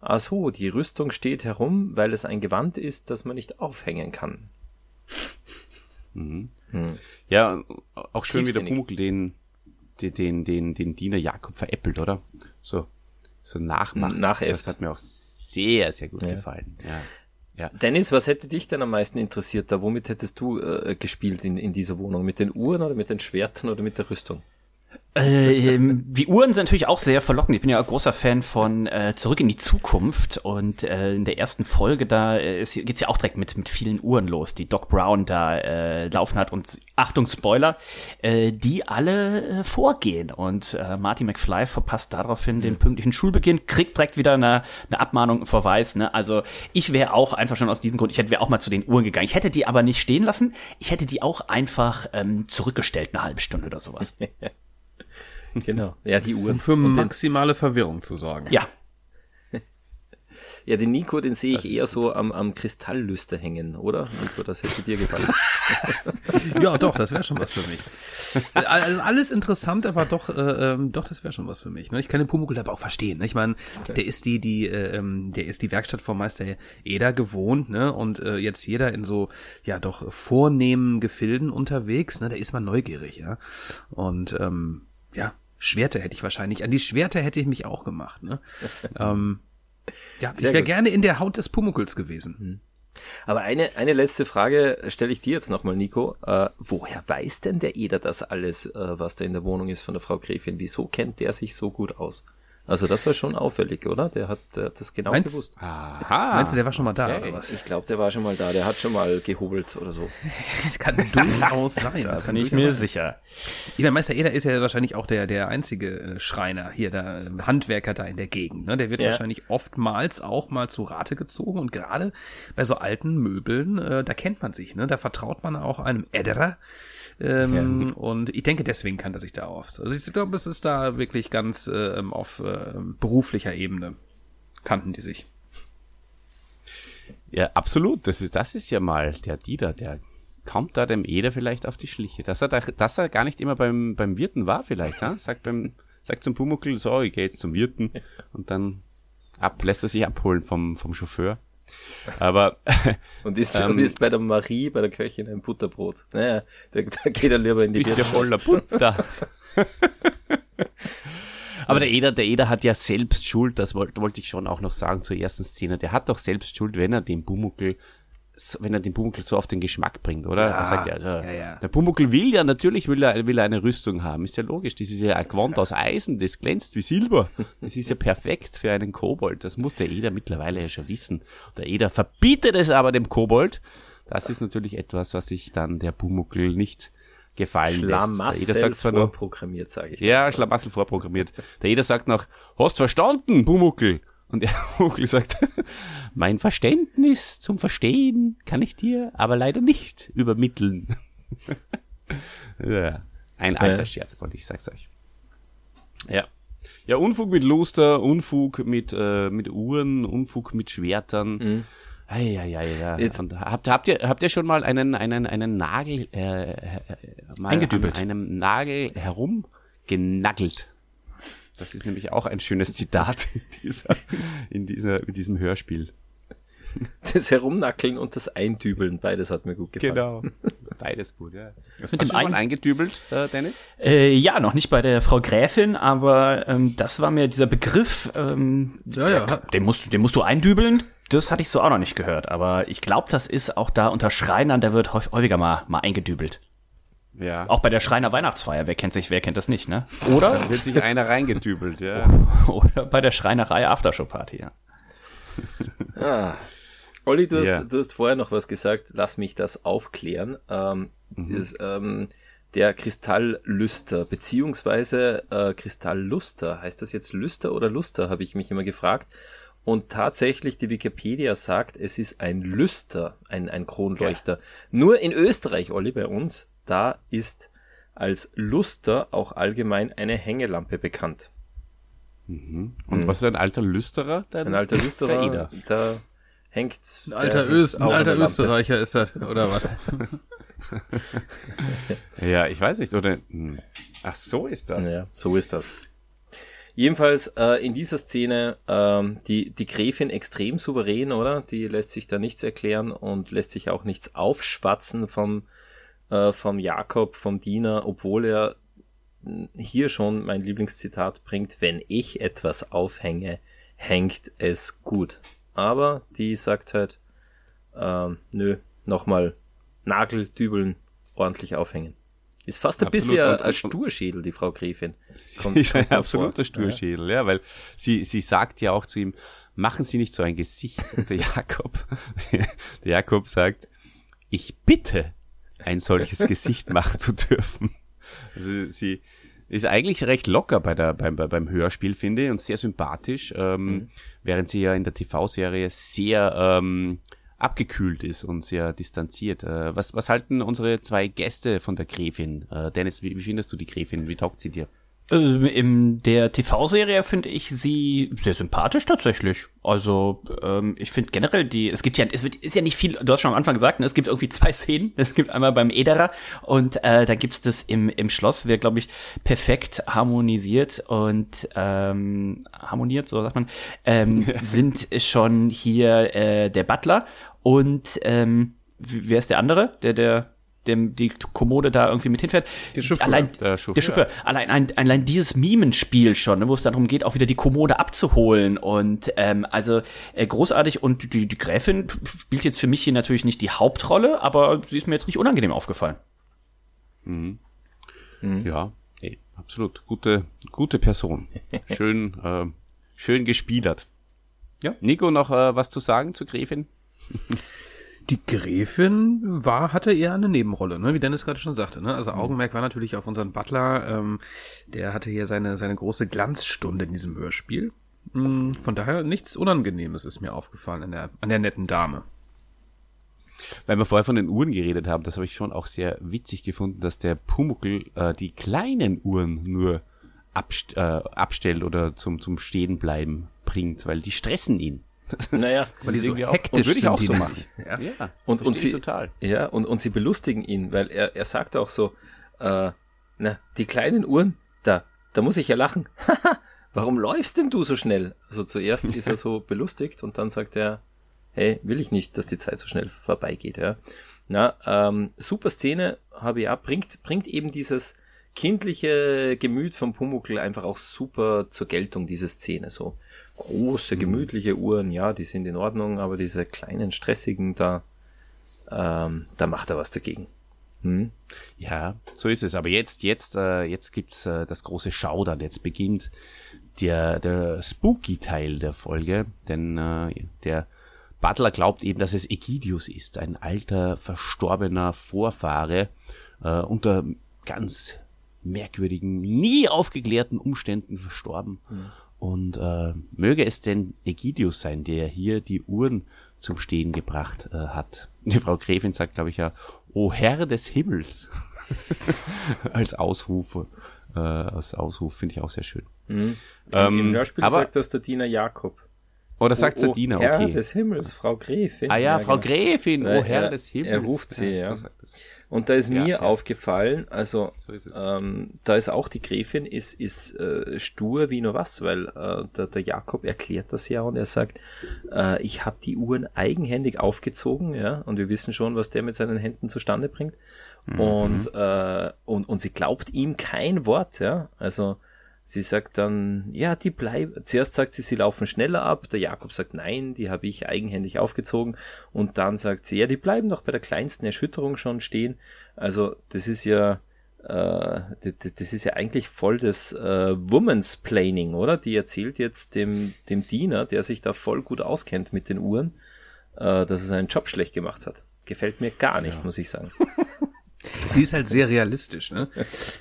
Ach so, die Rüstung steht herum, weil es ein Gewand ist, das man nicht aufhängen kann. Mhm. Hm. Ja, auch schön, wie der Pumuckl den, den, den, den, den Diener Jakob veräppelt, oder? So, so nachmacht. Nachäfft. Das hat mir auch sehr, sehr gut ja. gefallen. Ja. Ja. Dennis, was hätte dich denn am meisten interessiert da? Womit hättest du äh, gespielt in, in dieser Wohnung? Mit den Uhren oder mit den Schwertern oder mit der Rüstung? Äh, ähm, die Uhren sind natürlich auch sehr verlockend. Ich bin ja ein großer Fan von äh, Zurück in die Zukunft und äh, in der ersten Folge da äh, geht's ja auch direkt mit mit vielen Uhren los, die Doc Brown da äh, laufen hat und Achtung Spoiler, äh, die alle äh, vorgehen und äh, Marty McFly verpasst daraufhin den pünktlichen Schulbeginn, kriegt direkt wieder eine, eine Abmahnung, einen Verweis. Ne? Also ich wäre auch einfach schon aus diesem Grund, ich hätte wäre auch mal zu den Uhren gegangen. Ich hätte die aber nicht stehen lassen, ich hätte die auch einfach ähm, zurückgestellt eine halbe Stunde oder sowas. (laughs) Genau. Ja, die Uhren. Um für maximale Verwirrung zu sorgen. Ja. Ja, den Nico, den sehe ich eher so am, am Kristalllüster hängen, oder? Nico, das hätte dir gefallen. (laughs) ja, doch, das wäre schon was für mich. Also alles interessant, aber doch, äh, ähm, doch, das wäre schon was für mich. Ne? Ich kann den Pumuckl aber auch verstehen. Ne? Ich meine, der ist die, die, äh, ähm, der ist die Werkstatt vom Meister Eder gewohnt, ne? Und äh, jetzt jeder in so, ja, doch vornehmen Gefilden unterwegs, ne? Da ist man neugierig, ja. Und ähm, ja, Schwerter hätte ich wahrscheinlich, an die Schwerter hätte ich mich auch gemacht. Ne? (laughs) ähm, ja, Sehr ich wäre gerne in der Haut des Pumuckels gewesen. Hm. Aber eine, eine letzte Frage stelle ich dir jetzt nochmal, Nico. Äh, woher weiß denn der Eder das alles, äh, was da in der Wohnung ist von der Frau Gräfin? Wieso kennt der sich so gut aus? Also das war schon auffällig, oder? Der hat, der hat das genau Meinst, gewusst. Aha. Meinst du, der war schon mal da okay. oder was? Ich glaube, der war schon mal da. Der hat schon mal gehobelt oder so. (laughs) das kann durchaus sein. Das, das kann ich mir sein. sicher. Ich meine, Meister Eder ist ja wahrscheinlich auch der, der einzige äh, Schreiner hier, der äh, Handwerker da in der Gegend. Ne? Der wird ja. wahrscheinlich oftmals auch mal zu Rate gezogen und gerade bei so alten Möbeln, äh, da kennt man sich. Ne? Da vertraut man auch einem Ederer ähm, ja. Und ich denke, deswegen kann er sich da auf. Also ich glaube, es ist da wirklich ganz äh, auf äh, beruflicher Ebene kannten die sich. Ja, absolut. Das ist, das ist ja mal der Dieter, der kommt da dem Eder vielleicht auf die Schliche. Dass er, da, dass er gar nicht immer beim, beim Wirten war vielleicht, ha? sagt beim, (laughs) sagt zum Pumuckl, so, ich gehe jetzt zum Wirten (laughs) und dann ab, lässt er sich abholen vom, vom Chauffeur. Aber (laughs) und ist, ähm, und ist bei der Marie, bei der Köchin ein Butterbrot. Naja, da, da geht er lieber in die Wirtschaft. voller Butter. (laughs) Aber der Eder, der Eder hat ja selbst Schuld, das wollte, wollte ich schon auch noch sagen zur ersten Szene. Der hat doch selbst Schuld, wenn er den Bumuckel wenn er den Pumuckl so auf den Geschmack bringt, oder? Ja, er sagt ja, der, ja, ja. der Pumuckl will ja, natürlich will er, will er eine Rüstung haben. Ist ja logisch. Das ist ja ein Gewand aus Eisen, das glänzt wie Silber. Das ist ja perfekt für einen Kobold. Das muss der Eder mittlerweile ja schon wissen. Der Eder verbietet es aber dem Kobold. Das ist natürlich etwas, was sich dann der Pumuckl nicht gefallen Schlamassel lässt. Der Eder sagt zwar vorprogrammiert, sage ich. Ja, Schlamassel vorprogrammiert. Der Eder sagt noch, hast verstanden, Pumuckl? Und der Vogel sagt, mein Verständnis zum Verstehen kann ich dir aber leider nicht übermitteln. (laughs) ja, ein alter äh. Scherzbond, ich sag's euch. Ja. Ja, Unfug mit Luster, Unfug mit, äh, mit Uhren, Unfug mit Schwertern. Mhm. Ei, ei, ei, ja. Jetzt. Und habt, habt, ihr, habt ihr schon mal einen, einen, einen Nagel äh, äh mal Eingedübelt. an einem Nagel herumgenagelt? Das ist nämlich auch ein schönes Zitat in, dieser, in, dieser, in diesem Hörspiel. Das Herumnackeln und das Eindübeln, beides hat mir gut gefallen. Genau, (laughs) beides gut, ja. Was mit Hast dem Ein eingedübelt, äh, Dennis? Äh, ja, noch nicht bei der Frau Gräfin, aber ähm, das war mir dieser Begriff, ähm, ja, ja. Den, musst, den musst du eindübeln. Das hatte ich so auch noch nicht gehört, aber ich glaube, das ist auch da unter Schreinern, der wird häufiger mal, mal eingedübelt. Ja. Auch bei der Schreiner Weihnachtsfeier, wer kennt sich, wer kennt das nicht, ne? Oder? Da wird sich einer reingedübelt, ja. (laughs) Oder bei der Schreinerei Aftershow Party, ja. (laughs) ah. Olli, du, ja. hast, du hast vorher noch was gesagt, lass mich das aufklären. Ähm, mhm. das, ähm, der Kristalllüster, beziehungsweise äh, Kristallluster, heißt das jetzt Lüster oder Luster, habe ich mich immer gefragt. Und tatsächlich, die Wikipedia sagt, es ist ein Lüster, ein, ein Kronleuchter. Ja. Nur in Österreich, Olli, bei uns, da ist als Luster auch allgemein eine Hängelampe bekannt. Mhm. Und mhm. was ist ein alter Lüsterer? Ein alter Lüsterer, (laughs) da hängt. Ein alter, Öst, ein alter Österreicher ist das, oder was? (laughs) ja, ich weiß nicht, oder? Hm. Ach, so ist das. Ja, so ist das. Jedenfalls äh, in dieser Szene ähm, die, die Gräfin extrem souverän, oder? Die lässt sich da nichts erklären und lässt sich auch nichts aufschwatzen vom, äh, vom Jakob, vom Diener, obwohl er hm, hier schon mein Lieblingszitat bringt, wenn ich etwas aufhänge, hängt es gut. Aber die sagt halt, ähm, nö, nochmal Nagel, Dübeln ordentlich aufhängen. Ist fast ein bisschen und, ein Sturschädel, die Frau Gräfin. (laughs) Kommt, ja, kommt absoluter Sturschädel, ja. ja, weil sie, sie sagt ja auch zu ihm, machen Sie nicht so ein Gesicht. Und der (laughs) Jakob, der Jakob sagt, ich bitte, ein solches Gesicht (laughs) machen zu dürfen. Also sie ist eigentlich recht locker bei der, beim, beim Hörspiel, finde ich, und sehr sympathisch, ähm, mhm. während sie ja in der TV-Serie sehr ähm, abgekühlt ist und sehr distanziert. Äh, was, was halten unsere zwei Gäste von der Gräfin? Äh, Dennis, wie, wie findest du die Gräfin? Wie taugt sie dir? Also in der TV-Serie finde ich sie sehr sympathisch tatsächlich. Also ähm, ich finde generell die, es gibt ja, es wird, ist ja nicht viel, du hast schon am Anfang gesagt, ne, es gibt irgendwie zwei (laughs) Szenen. Es gibt einmal beim Ederer und äh, da gibt's das im, im Schloss, wird, glaube ich, perfekt harmonisiert und ähm, harmoniert, so sagt man, ähm, (laughs) sind schon hier äh, der Butler und ähm, wer ist der andere? Der, der dem die Kommode da irgendwie mit hinfährt. Der Chauffeur. Allein, der Chauffeur. Der Chauffeur. Allein, ein, allein dieses Mimenspiel schon, ne, wo es darum geht, auch wieder die Kommode abzuholen. Und ähm, also äh, großartig. Und die, die Gräfin spielt jetzt für mich hier natürlich nicht die Hauptrolle, aber sie ist mir jetzt nicht unangenehm aufgefallen. Mhm. Mhm. Ja, ey, absolut. Gute, gute Person. (laughs) Schön, äh, schön gespielert. Ja. Nico, noch äh, was zu sagen zur Gräfin? (laughs) Die Gräfin war, hatte eher eine Nebenrolle, ne? wie Dennis gerade schon sagte. Ne? Also mhm. Augenmerk war natürlich auf unseren Butler. Ähm, der hatte hier seine, seine große Glanzstunde in diesem Hörspiel. Mm, von daher nichts Unangenehmes ist mir aufgefallen an der, an der netten Dame. Weil wir vorher von den Uhren geredet haben, das habe ich schon auch sehr witzig gefunden, dass der Pumuckel äh, die kleinen Uhren nur abst äh, abstellt oder zum, zum Stehenbleiben bringt, weil die stressen ihn. Naja, weil (laughs) die so hektisch würde ich auch so machen. Ja, ja und, und sie total. Ja, und, und sie belustigen ihn, weil er, er sagt auch so, äh, na, die kleinen Uhren, da, da muss ich ja lachen. (laughs) Warum läufst denn du so schnell? Also zuerst ist er (laughs) so belustigt und dann sagt er, hey, will ich nicht, dass die Zeit so schnell vorbeigeht, ja. Na, ähm, super Szene, habe ich auch, bringt, bringt eben dieses kindliche Gemüt vom Pumuckl einfach auch super zur Geltung, diese Szene, so große, mhm. gemütliche Uhren, ja, die sind in Ordnung, aber diese kleinen, stressigen, da, ähm, da macht er was dagegen. Hm? Ja, so ist es. Aber jetzt, jetzt, äh, jetzt gibt's äh, das große Schaudern. Jetzt beginnt der, der Spooky-Teil der Folge, denn äh, der Butler glaubt eben, dass es Egidius ist, ein alter, verstorbener Vorfahre, äh, unter ganz merkwürdigen, nie aufgeklärten Umständen verstorben. Mhm. Und äh, möge es denn Egidius sein, der hier die Uhren zum Stehen gebracht äh, hat. Die Frau Gräfin sagt, glaube ich, ja, O Herr des Himmels. (laughs) als Ausruf, äh, als Ausruf finde ich auch sehr schön. Mhm. Ähm, Im Hörspiel aber, sagt das der Diener Jakob. Oder sagt oh, Diener, okay. Herr des Himmels, Frau Gräfin. Ah ja, ja Frau genau. Gräfin, O Herr er, des Himmels. Er ruft sie, (laughs) ja. So und da ist mir ja. aufgefallen, also so ähm, da ist auch die Gräfin ist, ist äh, stur wie nur was, weil äh, der, der Jakob erklärt das ja und er sagt, äh, ich habe die Uhren eigenhändig aufgezogen, ja, und wir wissen schon, was der mit seinen Händen zustande bringt. Mhm. Und, äh, und, und sie glaubt ihm kein Wort, ja. Also Sie sagt dann, ja, die bleiben. Zuerst sagt sie, sie laufen schneller ab. Der Jakob sagt, nein, die habe ich eigenhändig aufgezogen. Und dann sagt sie, ja, die bleiben doch bei der kleinsten Erschütterung schon stehen. Also das ist ja, äh, das ist ja eigentlich voll das äh, Woman's Planning, oder? Die erzählt jetzt dem dem Diener, der sich da voll gut auskennt mit den Uhren, äh, dass er seinen Job schlecht gemacht hat. Gefällt mir gar nicht, ja. muss ich sagen. (laughs) Die ist halt sehr realistisch, ne?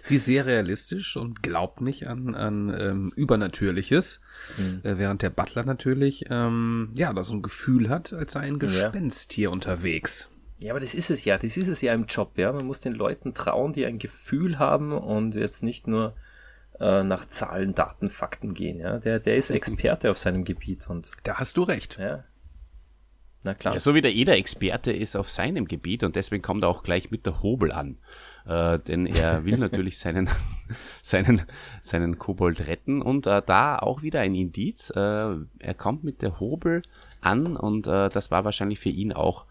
Die ist sehr realistisch und glaubt nicht an, an ähm, Übernatürliches, mhm. äh, während der Butler natürlich, ähm, ja, da so ein Gefühl hat, als sei ein Gespenst ja. hier unterwegs. Ja, aber das ist es ja, das ist es ja im Job, ja. Man muss den Leuten trauen, die ein Gefühl haben und jetzt nicht nur äh, nach Zahlen, Daten, Fakten gehen, ja. Der, der ist (laughs) Experte auf seinem Gebiet und. Da hast du recht. Ja. Na klar. Ja, so wie der jeder Experte ist auf seinem Gebiet und deswegen kommt er auch gleich mit der Hobel an. Äh, denn er (laughs) will natürlich seinen, seinen, seinen Kobold retten und äh, da auch wieder ein Indiz. Äh, er kommt mit der Hobel an und äh, das war wahrscheinlich für ihn auch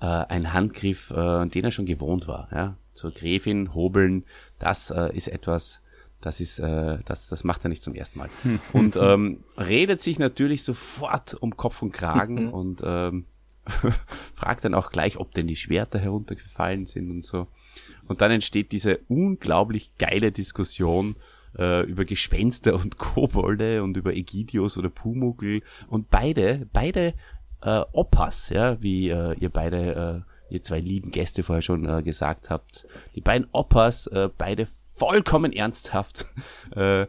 äh, ein Handgriff, äh, den er schon gewohnt war. Ja? Zur Gräfin hobeln, das ist etwas, das ist, äh, das, das macht er nicht zum ersten Mal. (laughs) Und ähm, redet sich natürlich sofort um Kopf und Kragen und ähm, (laughs) fragt dann auch gleich, ob denn die Schwerter heruntergefallen sind und so. Und dann entsteht diese unglaublich geile Diskussion äh, über Gespenster und Kobolde und über Egidios oder Pumuckl. Und beide, beide äh, Opas, ja, wie äh, ihr beide, äh, ihr zwei lieben Gäste vorher schon äh, gesagt habt, die beiden Opas, äh, beide vollkommen ernsthaft, (laughs) äh,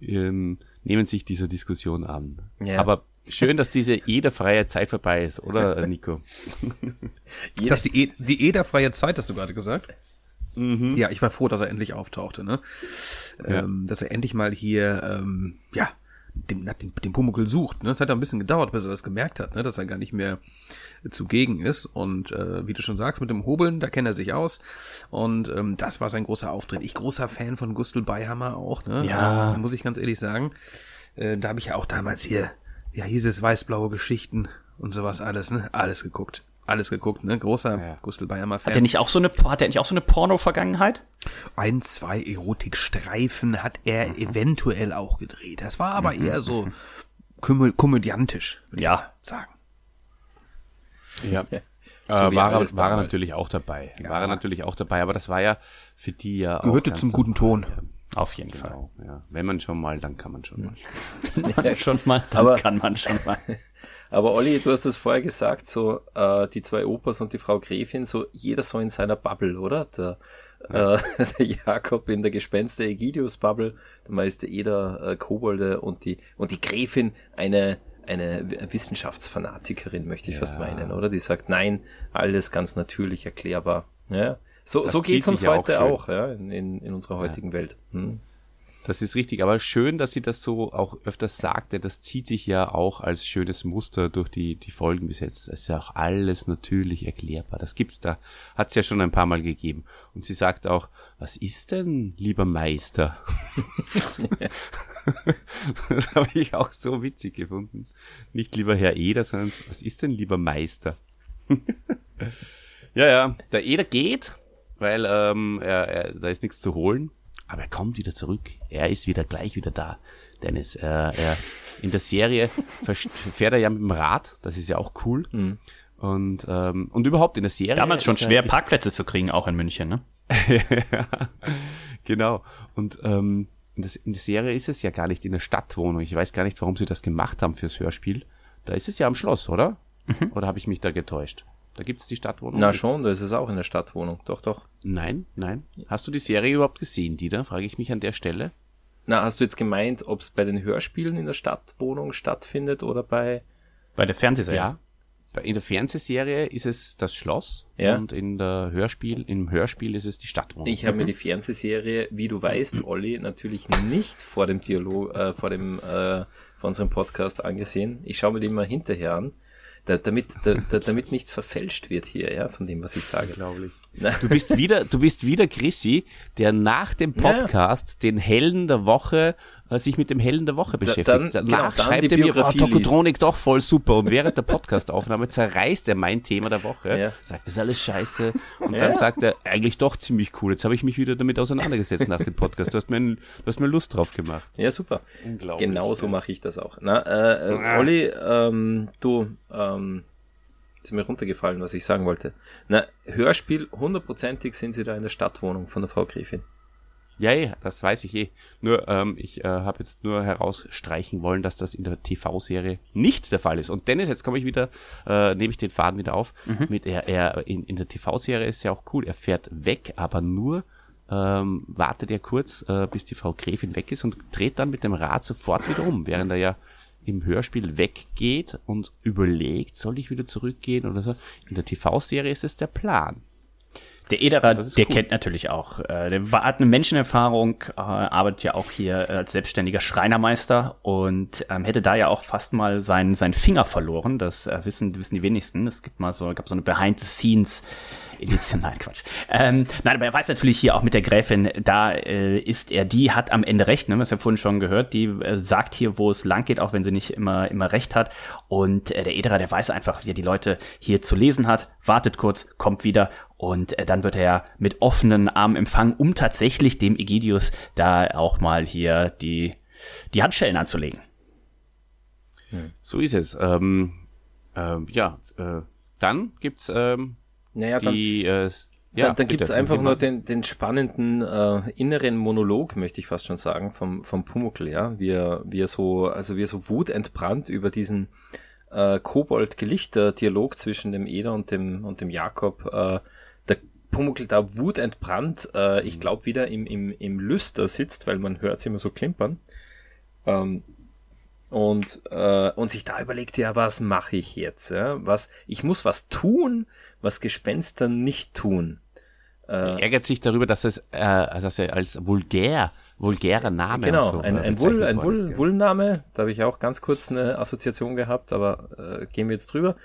ähm, nehmen sich dieser Diskussion an. Ja. Aber schön, dass diese ederfreie Zeit vorbei ist, oder (laughs) Nico? dass die, e die ederfreie Zeit, hast du gerade gesagt? Mhm. Ja, ich war froh, dass er endlich auftauchte, ne? Ja. Ähm, dass er endlich mal hier, ähm, ja, dem, nach dem, dem Pumuckl sucht. Ne? Es hat ja ein bisschen gedauert, bis er das gemerkt hat, ne? dass er gar nicht mehr zugegen ist. Und äh, wie du schon sagst, mit dem Hobeln, da kennt er sich aus. Und ähm, das war sein großer Auftritt. Ich großer Fan von Gustl Beihammer auch, ne? Ja. Äh, muss ich ganz ehrlich sagen. Äh, da habe ich ja auch damals hier, ja, hieß es weißblaue Geschichten und sowas alles, ne? Alles geguckt alles geguckt, ne? Großer ja. Gustl Bayermer Fan. Hat er nicht auch so eine, hat er nicht auch so eine Porno-Vergangenheit? Ein, zwei Erotikstreifen hat er mhm. eventuell auch gedreht. Das war aber mhm. eher so komö komödiantisch, würde ja. ich sagen. Ja. ja. So äh, war, er, war er natürlich auch dabei. Ja. War er natürlich auch dabei, aber das war ja für die ja auch. Gehörte zum guten Ton. Auf jeden genau, Fall. Ja. Wenn man schon mal, dann kann man schon mal. (laughs) Wenn man schon mal, dann aber, kann man schon mal. (laughs) Aber Olli, du hast es vorher gesagt, so äh, die zwei Opas und die Frau Gräfin, so jeder so in seiner Bubble, oder? Der, ja. äh, (laughs) der Jakob in der Gespenster Egidius Bubble, der Meister Eder äh, Kobolde und die und die Gräfin eine eine Wissenschaftsfanatikerin, möchte ich ja. fast meinen, oder? Die sagt, nein, alles ganz natürlich erklärbar. Ja. So, so geht's uns heute auch, auch, ja, in, in, unserer heutigen ja. Welt. Hm. Das ist richtig, aber schön, dass sie das so auch öfters sagte. Das zieht sich ja auch als schönes Muster durch die, die Folgen bis jetzt. Das ist ja auch alles natürlich erklärbar. Das gibt's da. Hat's ja schon ein paar Mal gegeben. Und sie sagt auch, was ist denn, lieber Meister? (laughs) das habe ich auch so witzig gefunden. Nicht lieber Herr Eder, sondern was ist denn, lieber Meister? (laughs) ja, ja, der Eder geht, weil ähm, er, er, da ist nichts zu holen. Aber er kommt wieder zurück. Er ist wieder gleich wieder da. Dennis, äh, er, in der Serie (laughs) fährt er ja mit dem Rad. Das ist ja auch cool. Mhm. Und, ähm, und überhaupt in der Serie. Damals schon schwer, Parkplätze zu kriegen, auch in München, ne? (laughs) genau. Und ähm, in der Serie ist es ja gar nicht in der Stadtwohnung. Ich weiß gar nicht, warum sie das gemacht haben fürs Hörspiel. Da ist es ja am Schloss, oder? Mhm. Oder habe ich mich da getäuscht? Da gibt es die Stadtwohnung. Na schon, da ist es auch in der Stadtwohnung. Doch, doch. Nein, nein. Hast du die Serie überhaupt gesehen, Dieter? Frage ich mich an der Stelle. Na, hast du jetzt gemeint, ob es bei den Hörspielen in der Stadtwohnung stattfindet oder bei... Bei der Fernsehserie? Ja. In der Fernsehserie ist es das Schloss ja. und in der Hörspiel, im Hörspiel ist es die Stadtwohnung. Ich habe mir die Fernsehserie, wie du weißt, Olli, natürlich nicht vor dem Dialog, äh, vor dem, äh, vor unserem Podcast angesehen. Ich schaue mir die immer hinterher an da, damit, da, da, damit nichts verfälscht wird hier, ja, von dem, was ich sage. Glaube ich. Du bist wieder, du bist wieder Chrissy, der nach dem Podcast ja. den Helden der Woche sich mit dem Helden der Woche beschäftigt. Dann, Danach genau, schreibt er mir, oh, Tokotronik doch voll super. Und während der Podcastaufnahme zerreißt er mein Thema der Woche, ja. sagt, das ist alles scheiße. Und ja. dann sagt er, eigentlich doch ziemlich cool. Jetzt habe ich mich wieder damit auseinandergesetzt nach dem Podcast. Du hast mir, du hast mir Lust drauf gemacht. Ja, super. Unglaublich. Genau so mache ich das auch. Na, äh, äh, Olli, ähm, du, ähm, ist mir runtergefallen, was ich sagen wollte. Na, Hörspiel, hundertprozentig sind sie da in der Stadtwohnung von der Frau Gräfin. Ja, ja, das weiß ich eh. Nur, ähm, ich äh, habe jetzt nur herausstreichen wollen, dass das in der TV-Serie nicht der Fall ist. Und Dennis, jetzt komme ich wieder, äh, nehme ich den Faden wieder auf. Mhm. Mit er, er in, in der TV-Serie ist ja auch cool. Er fährt weg, aber nur ähm, wartet er kurz, äh, bis die Frau Gräfin weg ist und dreht dann mit dem Rad sofort wieder um, während er ja im Hörspiel weggeht und überlegt, soll ich wieder zurückgehen oder so. In der TV-Serie ist es der Plan. Der Ederer, der cool. kennt natürlich auch, äh, der hat eine Menschenerfahrung, äh, arbeitet ja auch hier als selbstständiger Schreinermeister und ähm, hätte da ja auch fast mal seinen, seinen Finger verloren. Das äh, wissen, wissen die wenigsten. Es gibt mal so, gab so eine Behind the Scenes Edition, nein, Quatsch. Ähm, nein, aber er weiß natürlich hier auch mit der Gräfin, da äh, ist er, die hat am Ende recht, ne? Was ja vorhin schon gehört, die äh, sagt hier, wo es lang geht, auch wenn sie nicht immer, immer recht hat. Und äh, der Ederer, der weiß einfach, wie er die Leute hier zu lesen hat, wartet kurz, kommt wieder und äh, dann wird er ja mit offenen Armen empfangen, um tatsächlich dem Egidius da auch mal hier die, die Handschellen anzulegen. So ist es. Ähm, äh, ja, äh, dann gibt's ähm, naja, die, dann, äh, ja, dann, dann gibt es einfach nur den, den spannenden äh, inneren Monolog, möchte ich fast schon sagen, vom, vom Pumuckl, ja, wie er, wie er so, also wie er so wutentbrannt über diesen äh, Kobold-Gelichter-Dialog zwischen dem Eder und dem, und dem Jakob, äh, der Pumuckl da wutentbrannt, äh, ich glaube wieder im, im, im Lüster sitzt, weil man hört es immer so klimpern. Ähm, und, äh, und sich da überlegt, ja, was mache ich jetzt? Ja? Was, ich muss was tun, was Gespenster nicht tun. Äh, er ärgert sich darüber, dass es äh, dass er als vulgär, vulgärer Name Genau, so, ein, ein, Wull, ein Wull, Wullname, da habe ich auch ganz kurz eine Assoziation gehabt, aber äh, gehen wir jetzt drüber.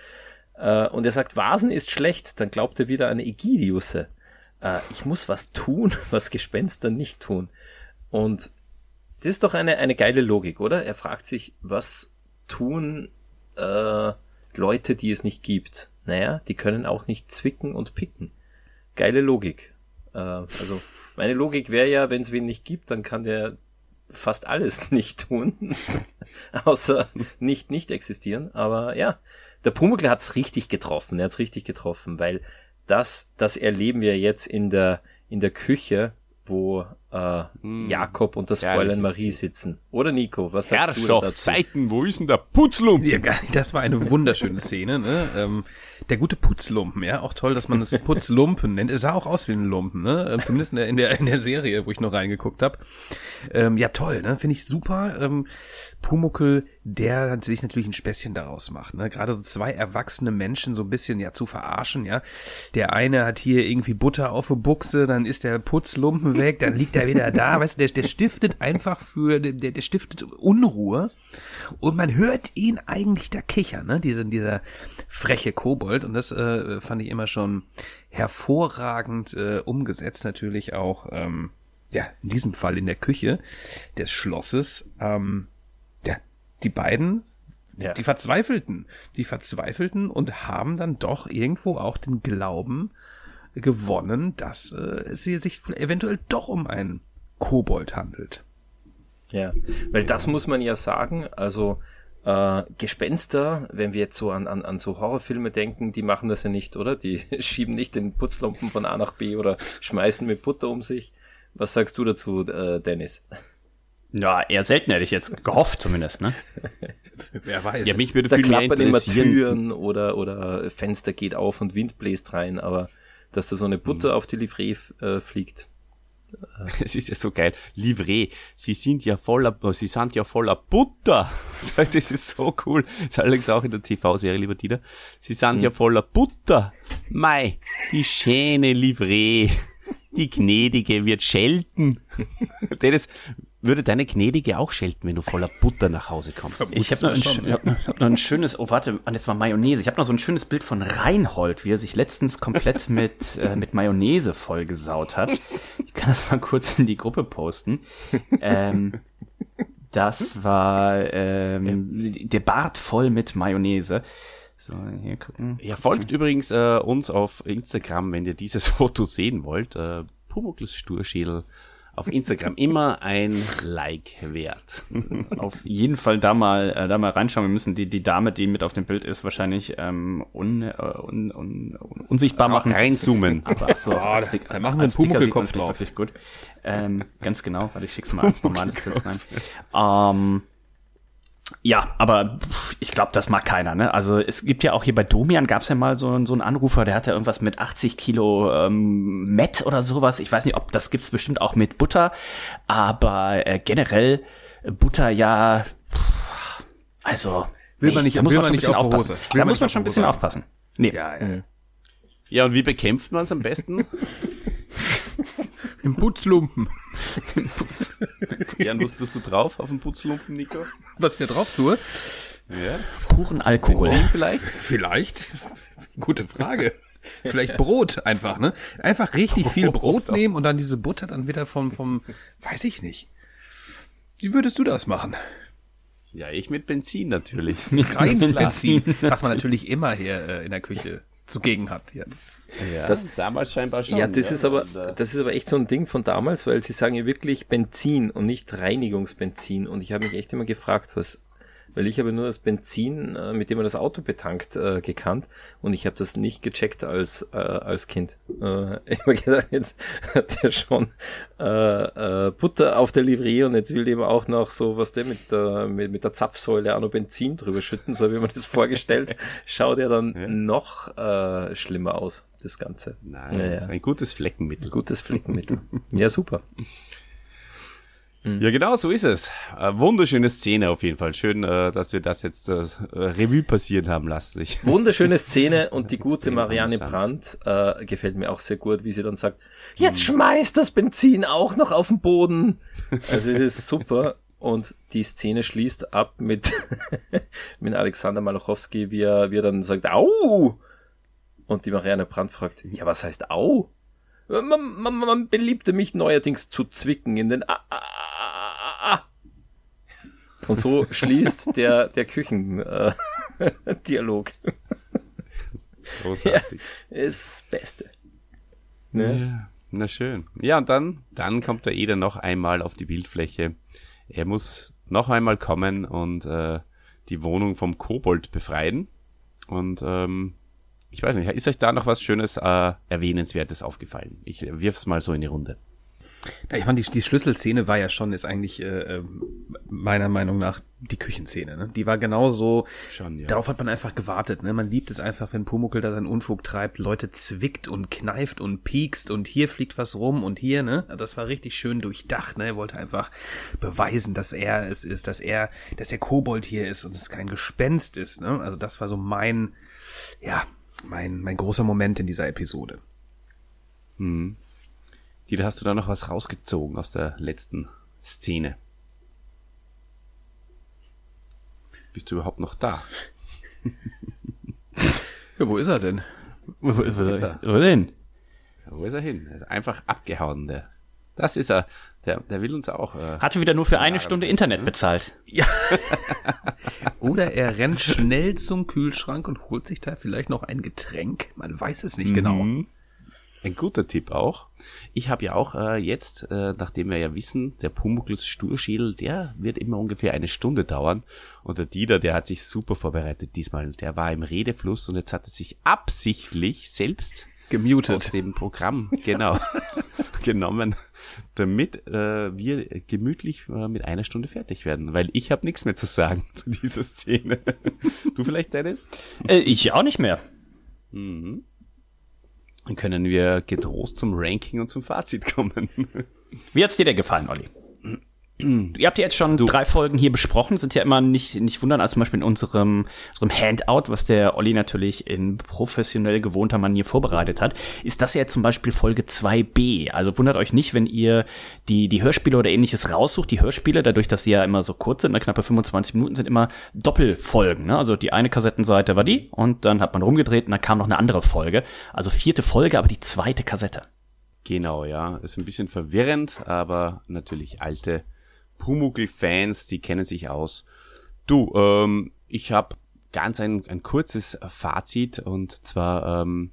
Äh, und er sagt, Vasen ist schlecht, dann glaubt er wieder an Egidiusse. Äh, ich muss was tun, (laughs) was Gespenster nicht tun. Und das ist doch eine, eine geile Logik, oder? Er fragt sich, was tun äh, Leute, die es nicht gibt? Naja, die können auch nicht zwicken und picken. Geile Logik. Äh, also, meine Logik wäre ja, wenn es wen nicht gibt, dann kann der fast alles (laughs) nicht tun, (laughs) außer nicht nicht existieren. Aber ja, der Pumuckl hat's richtig getroffen. Er hat's richtig getroffen, weil das, das erleben wir jetzt in der in der Küche wo äh, hm. Jakob und das Fräulein Marie sitzen. Oder Nico, was sagst Herrschaft, du dazu? Zeiten, wo ist denn der Putzlumpen? Ja, das war eine wunderschöne Szene. Ne? Ähm, der gute Putzlumpen, ja, auch toll, dass man es (laughs) Putzlumpen nennt. Es sah auch aus wie ein Lumpen, ne? Ähm, zumindest in der, in der, in der Serie, wo ich noch reingeguckt habe. Ähm, ja, toll, ne? Finde ich super. Ähm, Pumuckel, der sich natürlich ein Späßchen daraus macht, ne? Gerade so zwei erwachsene Menschen so ein bisschen ja zu verarschen, ja. Der eine hat hier irgendwie Butter auf der Buchse, dann ist der Putzlumpen weg, dann liegt er wieder da, weißt du, der, der stiftet einfach für, der, der stiftet Unruhe. Und man hört ihn eigentlich da kichern, ne? Dieser, dieser freche Kobold. Und das äh, fand ich immer schon hervorragend äh, umgesetzt, natürlich auch, ähm, ja, in diesem Fall in der Küche des Schlosses, ähm, ja, die beiden ja. die verzweifelten, die verzweifelten und haben dann doch irgendwo auch den Glauben gewonnen, dass äh, es sich eventuell doch um einen Kobold handelt. Ja, weil das muss man ja sagen, also äh, Gespenster, wenn wir jetzt so an, an, an so Horrorfilme denken, die machen das ja nicht, oder? Die (laughs) schieben nicht den Putzlumpen von A nach B oder schmeißen mit Butter um sich. Was sagst du dazu, äh, Dennis? Ja, eher selten hätte ich jetzt gehofft zumindest, ne? (laughs) Wer weiß. Ja, mich würde da viel mehr interessieren. Immer Türen oder, oder Fenster geht auf und Wind bläst rein, aber dass da so eine Butter hm. auf die Livree äh, fliegt, (laughs) Es ist ja so geil. Livree. Sie sind ja voller, sie sind ja voller Butter. (laughs) Das ist so cool. Das ist allerdings auch in der TV-Serie, lieber Dieter. Sie sind mhm. ja voller Butter. Mei, die schöne Livree. Die Gnädige wird schelten. (laughs) das würde deine Gnädige auch schelten, wenn du voller Butter nach Hause kommst. Ich habe noch, ein, hab, hab noch ein schönes, oh warte, das war Mayonnaise. Ich habe noch so ein schönes Bild von Reinhold, wie er sich letztens komplett (laughs) mit, äh, mit Mayonnaise vollgesaut hat. Ich kann das mal kurz in die Gruppe posten. Ähm, das war ähm, der Bart voll mit Mayonnaise. So, hier gucken. Ja, folgt okay. übrigens äh, uns auf Instagram, wenn ihr dieses (laughs) Foto sehen wollt. Äh, Pumuckls Sturschädel auf Instagram immer ein Like wert. (laughs) auf jeden Fall da mal, äh, da mal reinschauen. Wir müssen die, die Dame, die mit auf dem Bild ist, wahrscheinlich ähm, un, äh, un, un, unsichtbar machen. Reinzoomen. Aber (laughs) so, oh, Stick, da machen wir einen Pumuckl-Kopf drauf. Wirklich gut. Ähm, ganz genau, weil ich schick's mal als normales Bild rein. (laughs) Ähm, ja, aber ich glaube, das mag keiner. Ne? Also es gibt ja auch hier bei Domian gab es ja mal so, so einen Anrufer, der hatte irgendwas mit 80 Kilo ähm, Met oder sowas. Ich weiß nicht, ob das gibt's bestimmt auch mit Butter, aber äh, generell Butter ja, pff, also will man nicht, da muss will man, man nicht auf Hose. Da muss man schon ein bisschen aufpassen. Nee. Ja, ja. ja, und wie bekämpft man es am besten? (laughs) (laughs) Im Putzlumpen. ja, was tust du drauf auf dem Putzlumpen, Nico? Was ich da drauf tue? Ja. Puren Alkohol. Benzin vielleicht? Vielleicht. Gute Frage. Vielleicht Brot einfach, ne? Einfach richtig Brot viel Brot nehmen und dann diese Butter dann wieder vom, vom, weiß ich nicht. Wie würdest du das machen? Ja, ich mit Benzin natürlich. Reines (laughs) Benzin, was man natürlich immer hier äh, in der Küche zugegen hat. Ja. Ja, das, damals scheinbar schon. Ja, das ja, ist aber, äh, das ist aber echt so ein Ding von damals, weil sie sagen ja wirklich Benzin und nicht Reinigungsbenzin. Und ich habe mich echt immer gefragt, was weil ich habe nur das Benzin, äh, mit dem man das Auto betankt, äh, gekannt und ich habe das nicht gecheckt als äh, als Kind. Äh, (laughs) ich habe gedacht, jetzt hat er schon äh, äh, Butter auf der Livret und jetzt will der auch noch so was der mit der mit, mit der Zapfsäule auch noch Benzin drüber schütten, so wie man das vorgestellt, (laughs) schaut er dann ja. noch äh, schlimmer aus, das Ganze. Nein, ja, ja. ein gutes Fleckenmittel. Gutes Fleckenmittel. ja, super. (laughs) Mhm. Ja, genau, so ist es. Äh, wunderschöne Szene auf jeden Fall. Schön, äh, dass wir das jetzt äh, Revue passiert haben lassen. Wunderschöne Szene und die (laughs) gute Marianne Brandt äh, gefällt mir auch sehr gut, wie sie dann sagt, jetzt schmeißt das Benzin auch noch auf den Boden. Also es ist super. Und die Szene schließt ab mit, (laughs) mit Alexander Malachowski, wie er, wie er dann sagt, au! Und die Marianne Brandt fragt, ja, was heißt au? Man, man, man beliebte mich neuerdings zu zwicken in den A A A A Und so (laughs) schließt der, der Küchendialog. Äh, (laughs) Großartig. (laughs) Ja, ist das Beste. Ne? Ja, na schön. Ja, und dann, dann kommt der Eder noch einmal auf die Bildfläche. Er muss noch einmal kommen und äh, die Wohnung vom Kobold befreien. Und ähm, ich weiß nicht, ist euch da noch was Schönes, äh, Erwähnenswertes aufgefallen? Ich wirf's mal so in die Runde. Ja, ich fand, die, die Schlüsselszene war ja schon, ist eigentlich äh, ähm, meiner Meinung nach die Küchenszene. Ne? Die war genauso, schon, ja. darauf hat man einfach gewartet. Ne? Man liebt es einfach, wenn Pumuckel da seinen Unfug treibt, Leute zwickt und kneift und piekst und hier fliegt was rum und hier, ne? Das war richtig schön durchdacht, ne? Er wollte einfach beweisen, dass er es ist, dass er, dass der Kobold hier ist und es kein Gespenst ist, ne? Also das war so mein, ja, mein, mein großer Moment in dieser Episode. Hm. Dieter, hast du da noch was rausgezogen aus der letzten Szene? Bist du überhaupt noch da? (laughs) ja, wo ist er denn? Wo, wo, wo ist er? Wo denn? Wo ist er hin? Er ist einfach abgehauen, der. Das ist er. Der, der will uns auch. Äh, Hatte wieder nur für eine Stunde Internet bezahlt. Ja. (laughs) Oder er rennt schnell zum Kühlschrank und holt sich da vielleicht noch ein Getränk. Man weiß es nicht genau. mhm. genau. Ein guter Tipp auch. Ich habe ja auch äh, jetzt, äh, nachdem wir ja wissen, der Pumuckls Sturschädel, der wird immer ungefähr eine Stunde dauern. Und der Dieter, der hat sich super vorbereitet diesmal. Der war im Redefluss und jetzt hat er sich absichtlich selbst gemutet aus dem Programm genau (laughs) genommen damit äh, wir gemütlich äh, mit einer Stunde fertig werden, weil ich habe nichts mehr zu sagen (laughs) zu dieser Szene. (laughs) du vielleicht, Dennis? Äh, ich auch nicht mehr. Mhm. Dann können wir getrost zum Ranking und zum Fazit kommen. Wie hat's dir denn gefallen, Olli? (clears throat) Ihr habt ja jetzt schon du. drei Folgen hier besprochen, sind ja immer nicht, nicht wundern, als zum Beispiel in unserem, unserem Handout, was der Olli natürlich in professionell gewohnter Manier vorbereitet hat, ist das ja zum Beispiel Folge 2b. Also wundert euch nicht, wenn ihr die, die Hörspiele oder ähnliches raussucht. Die Hörspiele, dadurch, dass sie ja immer so kurz sind, ne, knappe 25 Minuten, sind immer Doppelfolgen. Ne? Also die eine Kassettenseite war die und dann hat man rumgedreht und dann kam noch eine andere Folge. Also vierte Folge, aber die zweite Kassette. Genau, ja. Ist ein bisschen verwirrend, aber natürlich alte Pumuckl-Fans, die kennen sich aus. Du, ähm, ich habe ganz ein, ein kurzes Fazit und zwar ähm,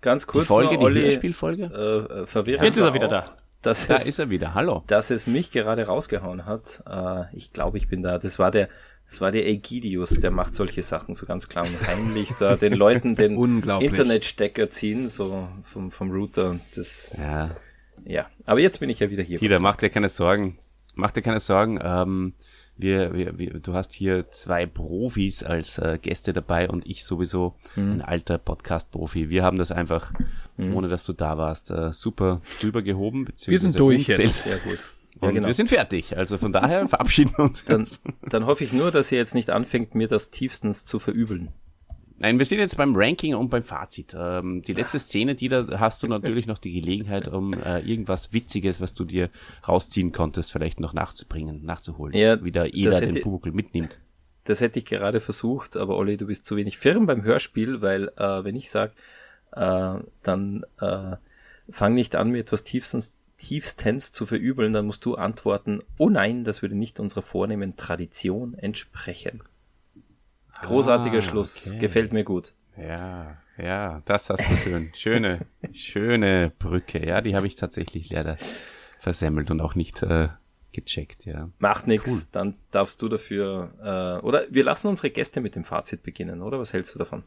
ganz kurz die Folge, noch, Olli, die Hörspielfolge. Äh, äh, verwirrend. Jetzt ist er wieder da. dass da es, ist er wieder. Hallo. Dass es mich gerade rausgehauen hat. Äh, ich glaube, ich bin da. Das war der, das war der Egidius, der macht solche Sachen so ganz klar und heimlich da den (laughs) Leuten den Internetstecker ziehen, so vom, vom Router. Das, ja. ja. Aber jetzt bin ich ja wieder hier. Dieter, mach dir keine Sorgen. Mach dir keine Sorgen. Ähm, wir, wir, wir, du hast hier zwei Profis als äh, Gäste dabei und ich sowieso mhm. ein alter Podcast-Profi. Wir haben das einfach, mhm. ohne dass du da warst, äh, super drüber gehoben. Wir sind durch jetzt. Sehr gut. Und ja, genau. wir sind fertig. Also von daher verabschieden wir uns. Dann, dann hoffe ich nur, dass ihr jetzt nicht anfängt, mir das tiefstens zu verübeln. Nein, wir sind jetzt beim Ranking und beim Fazit. Ähm, die letzte Szene, die da hast du natürlich noch die Gelegenheit, um äh, irgendwas Witziges, was du dir rausziehen konntest, vielleicht noch nachzubringen, nachzuholen. Ja, wie da jeder den Pumuckl mitnimmt. Das hätte ich gerade versucht, aber Olli, du bist zu wenig firm beim Hörspiel, weil äh, wenn ich sage, äh, dann äh, fang nicht an, mir etwas tiefstens, tiefstens zu verübeln, dann musst du antworten, oh nein, das würde nicht unserer vornehmen Tradition entsprechen. Großartiger ah, Schluss. Okay. Gefällt mir gut. Ja, ja, das hast du schön. Schöne, (laughs) schöne Brücke. Ja, die habe ich tatsächlich leider versemmelt und auch nicht äh, gecheckt, ja. Macht nichts, cool. dann darfst du dafür, äh, oder wir lassen unsere Gäste mit dem Fazit beginnen, oder? Was hältst du davon?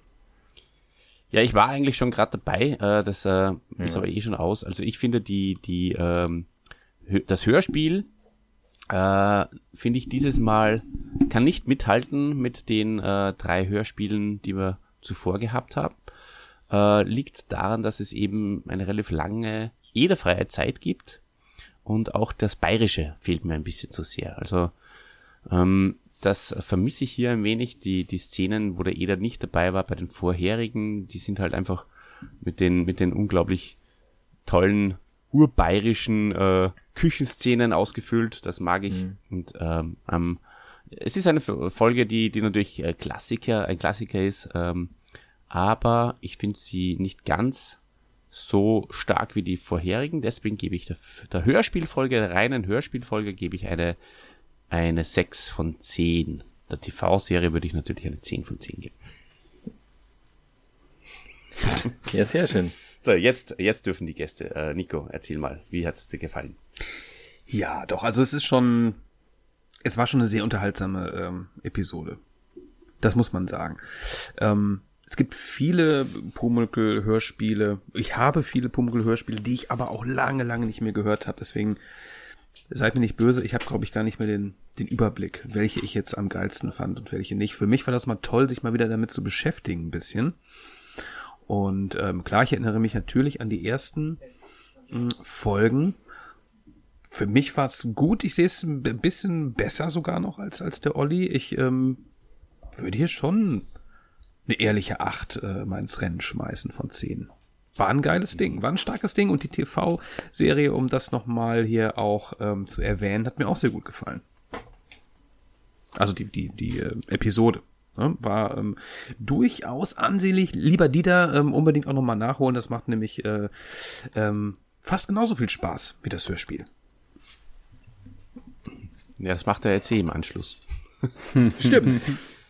Ja, ich war eigentlich schon gerade dabei, äh, das äh, ja. ist aber eh schon aus. Also ich finde die, die, ähm, das Hörspiel äh, finde ich dieses Mal kann nicht mithalten mit den äh, drei Hörspielen, die wir zuvor gehabt haben. Äh, liegt daran, dass es eben eine relativ lange ederfreie Zeit gibt und auch das Bayerische fehlt mir ein bisschen zu sehr. Also ähm, das vermisse ich hier ein wenig. Die, die Szenen, wo der Eder nicht dabei war bei den vorherigen, die sind halt einfach mit den, mit den unglaublich tollen urbayerischen äh, Küchenszenen ausgefüllt. Das mag ich. Mhm. Und ähm, ähm, es ist eine Folge, die, die natürlich äh, Klassiker, ein Klassiker ist, ähm, aber ich finde sie nicht ganz so stark wie die vorherigen. Deswegen gebe ich der, der Hörspielfolge, der reinen Hörspielfolge, gebe ich eine, eine 6 von 10. Der TV-Serie würde ich natürlich eine 10 von 10 geben. Ja, sehr schön. So, jetzt, jetzt dürfen die Gäste. Äh, Nico, erzähl mal, wie hat es dir gefallen? Ja, doch, also es ist schon, es war schon eine sehr unterhaltsame ähm, Episode. Das muss man sagen. Ähm, es gibt viele Pumuckl-Hörspiele. Ich habe viele Pumuckl-Hörspiele, die ich aber auch lange, lange nicht mehr gehört habe. Deswegen seid mir nicht böse. Ich habe, glaube ich, gar nicht mehr den, den Überblick, welche ich jetzt am geilsten fand und welche nicht. Für mich war das mal toll, sich mal wieder damit zu beschäftigen, ein bisschen. Und ähm, klar, ich erinnere mich natürlich an die ersten mh, hm, Folgen. Für mich war es gut. Ich sehe es ein bisschen besser sogar noch als, als der Olli. Ich ähm, würde hier schon eine ehrliche Acht äh, mal ins Rennen schmeißen von zehn. War ein geiles Ding, war ein starkes Ding und die TV-Serie, um das nochmal hier auch ähm, zu erwähnen, hat mir auch sehr gut gefallen. Also die, die, die äh, Episode. Ne, war ähm, durchaus ansehnlich. Lieber Dieter, ähm, unbedingt auch nochmal nachholen. Das macht nämlich äh, ähm, fast genauso viel Spaß wie das Hörspiel. Ja, das macht er jetzt eh im Anschluss. Stimmt.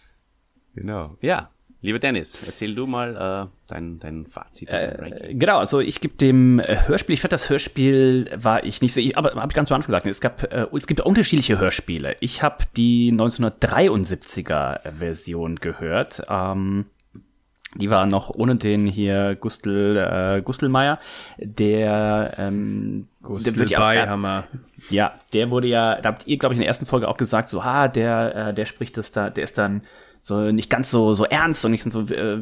(laughs) genau. Ja, Lieber Dennis, erzähl du mal äh, dein, dein Fazit. Äh, genau, also ich gebe dem äh, Hörspiel, ich fand das Hörspiel war ich nicht so, ich, aber habe ich ganz zu Anfang gesagt, es gab äh, es gibt unterschiedliche Hörspiele. Ich habe die 1973er Version gehört. Ähm, die war noch ohne den hier Gustl äh, Gustelmeier, der ähm, Gustl der Beihammer. Ja, der wurde ja, da habt ihr glaube ich in der ersten Folge auch gesagt, so ah, der äh, der spricht das da, der ist dann so nicht ganz so so ernst und nicht so äh,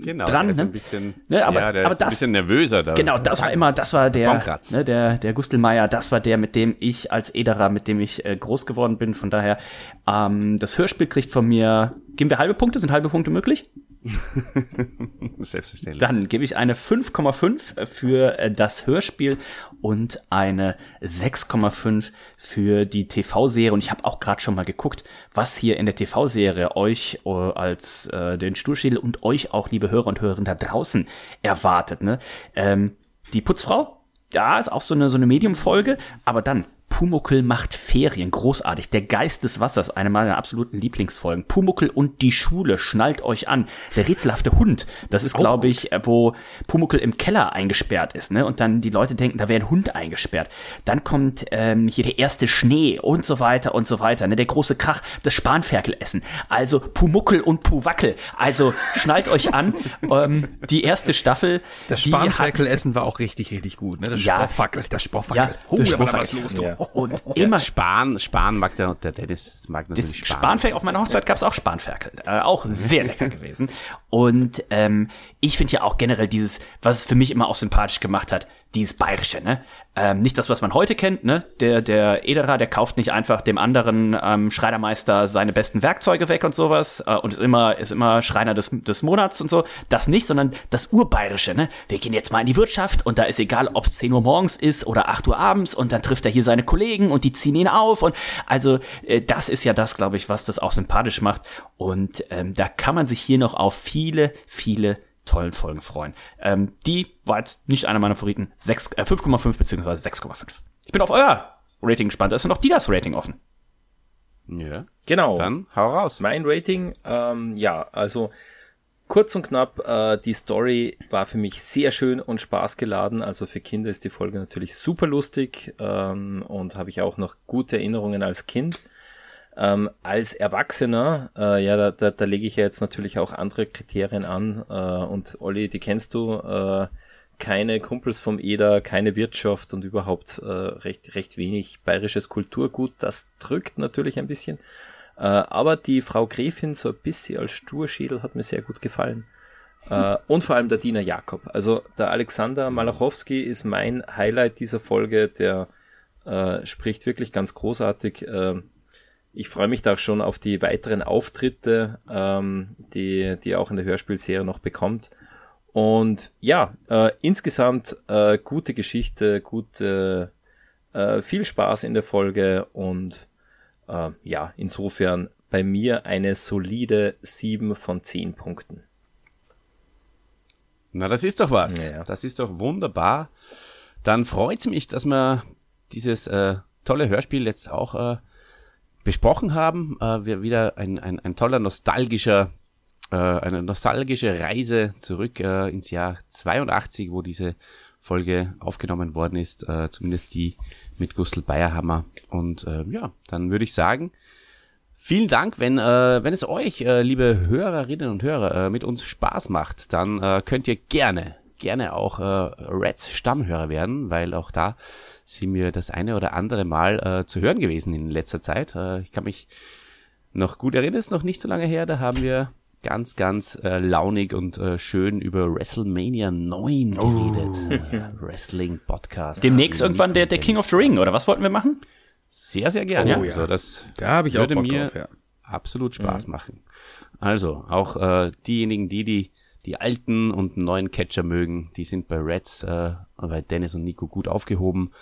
genau, dran, ne? ein bisschen, ne? aber, ja, aber das, ein bisschen nervöser da. Genau, das war immer, das war der, ne, der der Gustelmeier, das war der, mit dem ich als Ederer, mit dem ich äh, groß geworden bin. Von daher, ähm, das Hörspiel kriegt von mir, geben wir halbe Punkte, sind halbe Punkte möglich? (laughs) Selbstverständlich. Dann gebe ich eine 5,5 für äh, das Hörspiel und eine 6,5 für die TV-Serie. Und ich habe auch gerade schon mal geguckt, was hier in der TV-Serie euch äh, als äh, den Sturschädel und euch auch, liebe Hörer und Hörerinnen da draußen erwartet. Ne? Ähm, die Putzfrau, ja, ist auch so eine, so eine Medium-Folge, aber dann Pumuckel macht Ferien, großartig. Der Geist des Wassers, eine meiner absoluten Lieblingsfolgen. Pumuckel und die Schule, schnallt euch an. Der rätselhafte Hund, das ist, glaube ich, wo Pumuckel im Keller eingesperrt ist, ne? Und dann die Leute denken, da wäre ein Hund eingesperrt. Dann kommt ähm, hier der erste Schnee und so weiter und so weiter, ne? Der große Krach, das Spanferkelessen. Also Pumuckel und Puwackel. Also schnallt euch an. (laughs) ähm, die erste Staffel. Das Spanferkelessen war auch richtig, richtig gut, ne? Das ja, Sporfackel, das Sporfackel. Ja, oh, da war was los. Ja. (laughs) Und immer Span, Span mag der, der Dennis mag natürlich Span. Spanferkel, auf meiner Hochzeit gab es auch Spanferkel. Äh, auch sehr (laughs) lecker gewesen. Und ähm, ich finde ja auch generell dieses, was es für mich immer auch sympathisch gemacht hat, dieses Bayerische, ne? Ähm, nicht das, was man heute kennt, ne? Der, der Ederer, der kauft nicht einfach dem anderen ähm, Schreinermeister seine besten Werkzeuge weg und sowas äh, und ist immer, ist immer Schreiner des, des Monats und so. Das nicht, sondern das Urbayerische, ne? Wir gehen jetzt mal in die Wirtschaft und da ist egal, ob es 10 Uhr morgens ist oder 8 Uhr abends und dann trifft er hier seine Kollegen und die ziehen ihn auf und also äh, das ist ja das, glaube ich, was das auch sympathisch macht und ähm, da kann man sich hier noch auf viele, viele tollen Folgen freuen. Ähm, die war jetzt nicht einer meiner Favoriten. äh, 5,5 beziehungsweise 6,5. Ich bin auf euer Rating gespannt. Da ist noch die das Rating offen. Ja. Genau. Dann hau raus. Mein Rating, ähm, ja, also kurz und knapp, äh, die Story war für mich sehr schön und spaßgeladen. Also für Kinder ist die Folge natürlich super lustig ähm, und habe ich auch noch gute Erinnerungen als Kind. Ähm, als Erwachsener, äh, ja, da, da, da lege ich ja jetzt natürlich auch andere Kriterien an. Äh, und Olli, die kennst du, äh, keine Kumpels vom Eder, keine Wirtschaft und überhaupt äh, recht, recht wenig bayerisches Kulturgut. Das drückt natürlich ein bisschen. Äh, aber die Frau Gräfin so ein bisschen als Sturschädel hat mir sehr gut gefallen. Äh, und vor allem der Diener Jakob. Also der Alexander Malachowski ist mein Highlight dieser Folge. Der äh, spricht wirklich ganz großartig. Äh, ich freue mich da auch schon auf die weiteren Auftritte, ähm, die, die er auch in der Hörspielserie noch bekommt. Und ja, äh, insgesamt äh, gute Geschichte, gute, äh, viel Spaß in der Folge und äh, ja, insofern bei mir eine solide 7 von 10 Punkten. Na, das ist doch was. Ja, ja. Das ist doch wunderbar. Dann freut's mich, dass wir dieses äh, tolle Hörspiel jetzt auch äh, besprochen haben. Äh, wir wieder ein, ein, ein toller nostalgischer, äh, eine nostalgische Reise zurück äh, ins Jahr 82, wo diese Folge aufgenommen worden ist, äh, zumindest die mit Gustl Bayerhammer. Und äh, ja, dann würde ich sagen, vielen Dank, wenn, äh, wenn es euch, äh, liebe Hörerinnen und Hörer, äh, mit uns Spaß macht, dann äh, könnt ihr gerne, gerne auch äh, Reds Stammhörer werden, weil auch da sind mir das eine oder andere Mal äh, zu hören gewesen in letzter Zeit. Äh, ich kann mich noch gut erinnern, ist noch nicht so lange her, da haben wir ganz, ganz äh, launig und äh, schön über WrestleMania 9 geredet. (laughs) Oh. Wrestling Podcast. Demnächst irgendwann der, der King of the Ring, oder was wollten wir machen? Sehr, sehr gerne. Oh, ja. Also das da habe ich auch Bock mir drauf, ja. absolut Spaß mhm. machen. Also, auch äh, diejenigen, die die die alten und neuen Catcher mögen, die sind bei Reds, äh, bei Dennis und Nico gut aufgehoben.